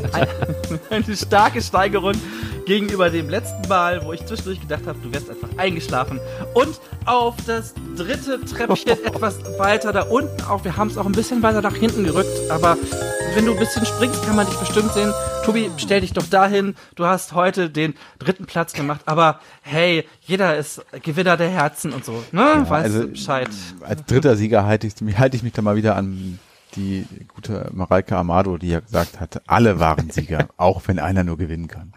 eine starke Steigerung gegenüber dem letzten Mal, wo ich zwischendurch gedacht habe, du wärst einfach eingeschlafen. Und auf das dritte Treppchen etwas weiter da unten auch. Wir haben es auch ein bisschen weiter nach hinten gerückt, aber wenn du ein bisschen springst, kann man dich bestimmt sehen. Tobi, stell dich doch dahin. Du hast heute den dritten Platz gemacht, aber hey, jeder ist Gewinner der Herzen und so. Ne? weißt also, du Bescheid. Als dritter Sieger halte ich, halte ich mich da mal wieder an die gute Mareike Amado, die ja gesagt hat, alle waren Sieger, auch wenn einer nur gewinnen kann.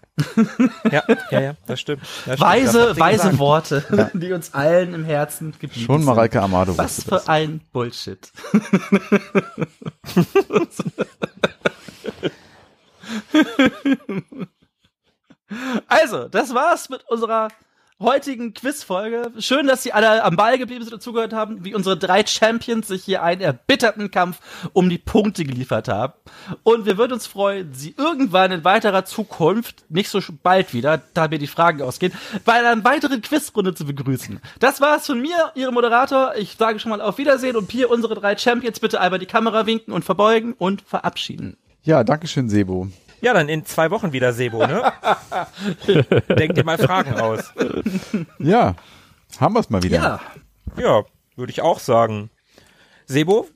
Ja, ja, ja, das stimmt. Das stimmt. Weise, sie weise gesagt. Worte, die uns allen im Herzen geblieben Schon. Mareike Amado Was für das. ein Bullshit. also, das war's mit unserer heutigen Quizfolge. Schön, dass Sie alle am Ball geblieben sind und zugehört haben, wie unsere drei Champions sich hier einen erbitterten Kampf um die Punkte geliefert haben. Und wir würden uns freuen, Sie irgendwann in weiterer Zukunft, nicht so bald wieder, da mir die Fragen ausgehen, bei einer weiteren Quizrunde zu begrüßen. Das war's von mir, Ihrem Moderator. Ich sage schon mal auf Wiedersehen und hier unsere drei Champions bitte einmal die Kamera winken und verbeugen und verabschieden. Ja, Dankeschön, Sebo. Ja, dann in zwei Wochen wieder Sebo, ne? Denk dir mal Fragen aus. Ja, Haben wir es mal wieder. Ja, Ja, würde ich auch sagen. Sebo,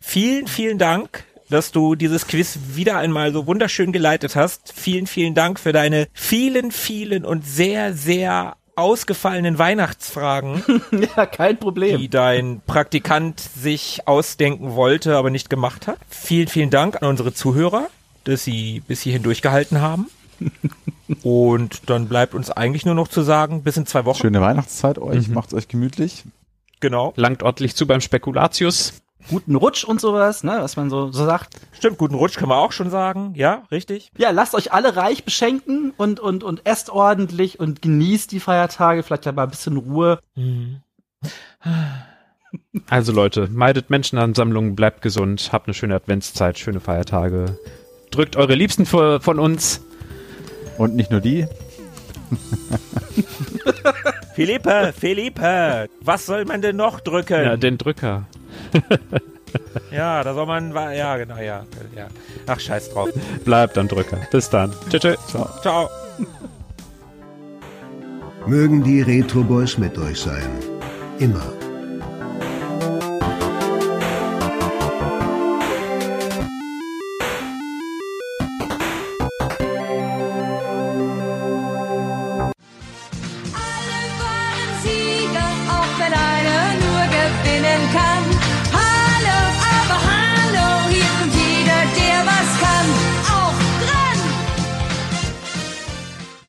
vielen, vielen Dank, dass du dieses Quiz wieder einmal so wunderschön geleitet hast. Vielen, vielen Dank für deine vielen, vielen und sehr, sehr ausgefallenen Weihnachtsfragen, ja, kein Problem. die dein Praktikant sich ausdenken wollte, aber nicht gemacht hat. Vielen, vielen Dank an unsere Zuhörer, dass sie bis hierhin durchgehalten haben. Und dann bleibt uns eigentlich nur noch zu sagen, bis in zwei Wochen. Schöne Weihnachtszeit euch, Mhm. macht's euch gemütlich. Genau. Langt ordentlich zu beim Spekulatius. Guten Rutsch und sowas, ne, was man so, so sagt. Stimmt, guten Rutsch können wir auch schon sagen. Ja, richtig. Ja, lasst euch alle reich beschenken und, und, und esst ordentlich und genießt die Feiertage, vielleicht ja mal ein bisschen Ruhe. Also Leute, meidet Menschenansammlungen, bleibt gesund, habt eine schöne Adventszeit, schöne Feiertage. Drückt eure Liebsten vor- von uns. Und nicht nur die. Philippe, Philippe, was soll man denn noch drücken? Ja, den Drücker. Ja, da soll man, ja, genau, ja, ja. Ach, scheiß drauf. Bleibt am Drücker. Bis dann. Tschüss. tschüss. Ciao. Ciao. Mögen die Retro Boys mit euch sein. Immer.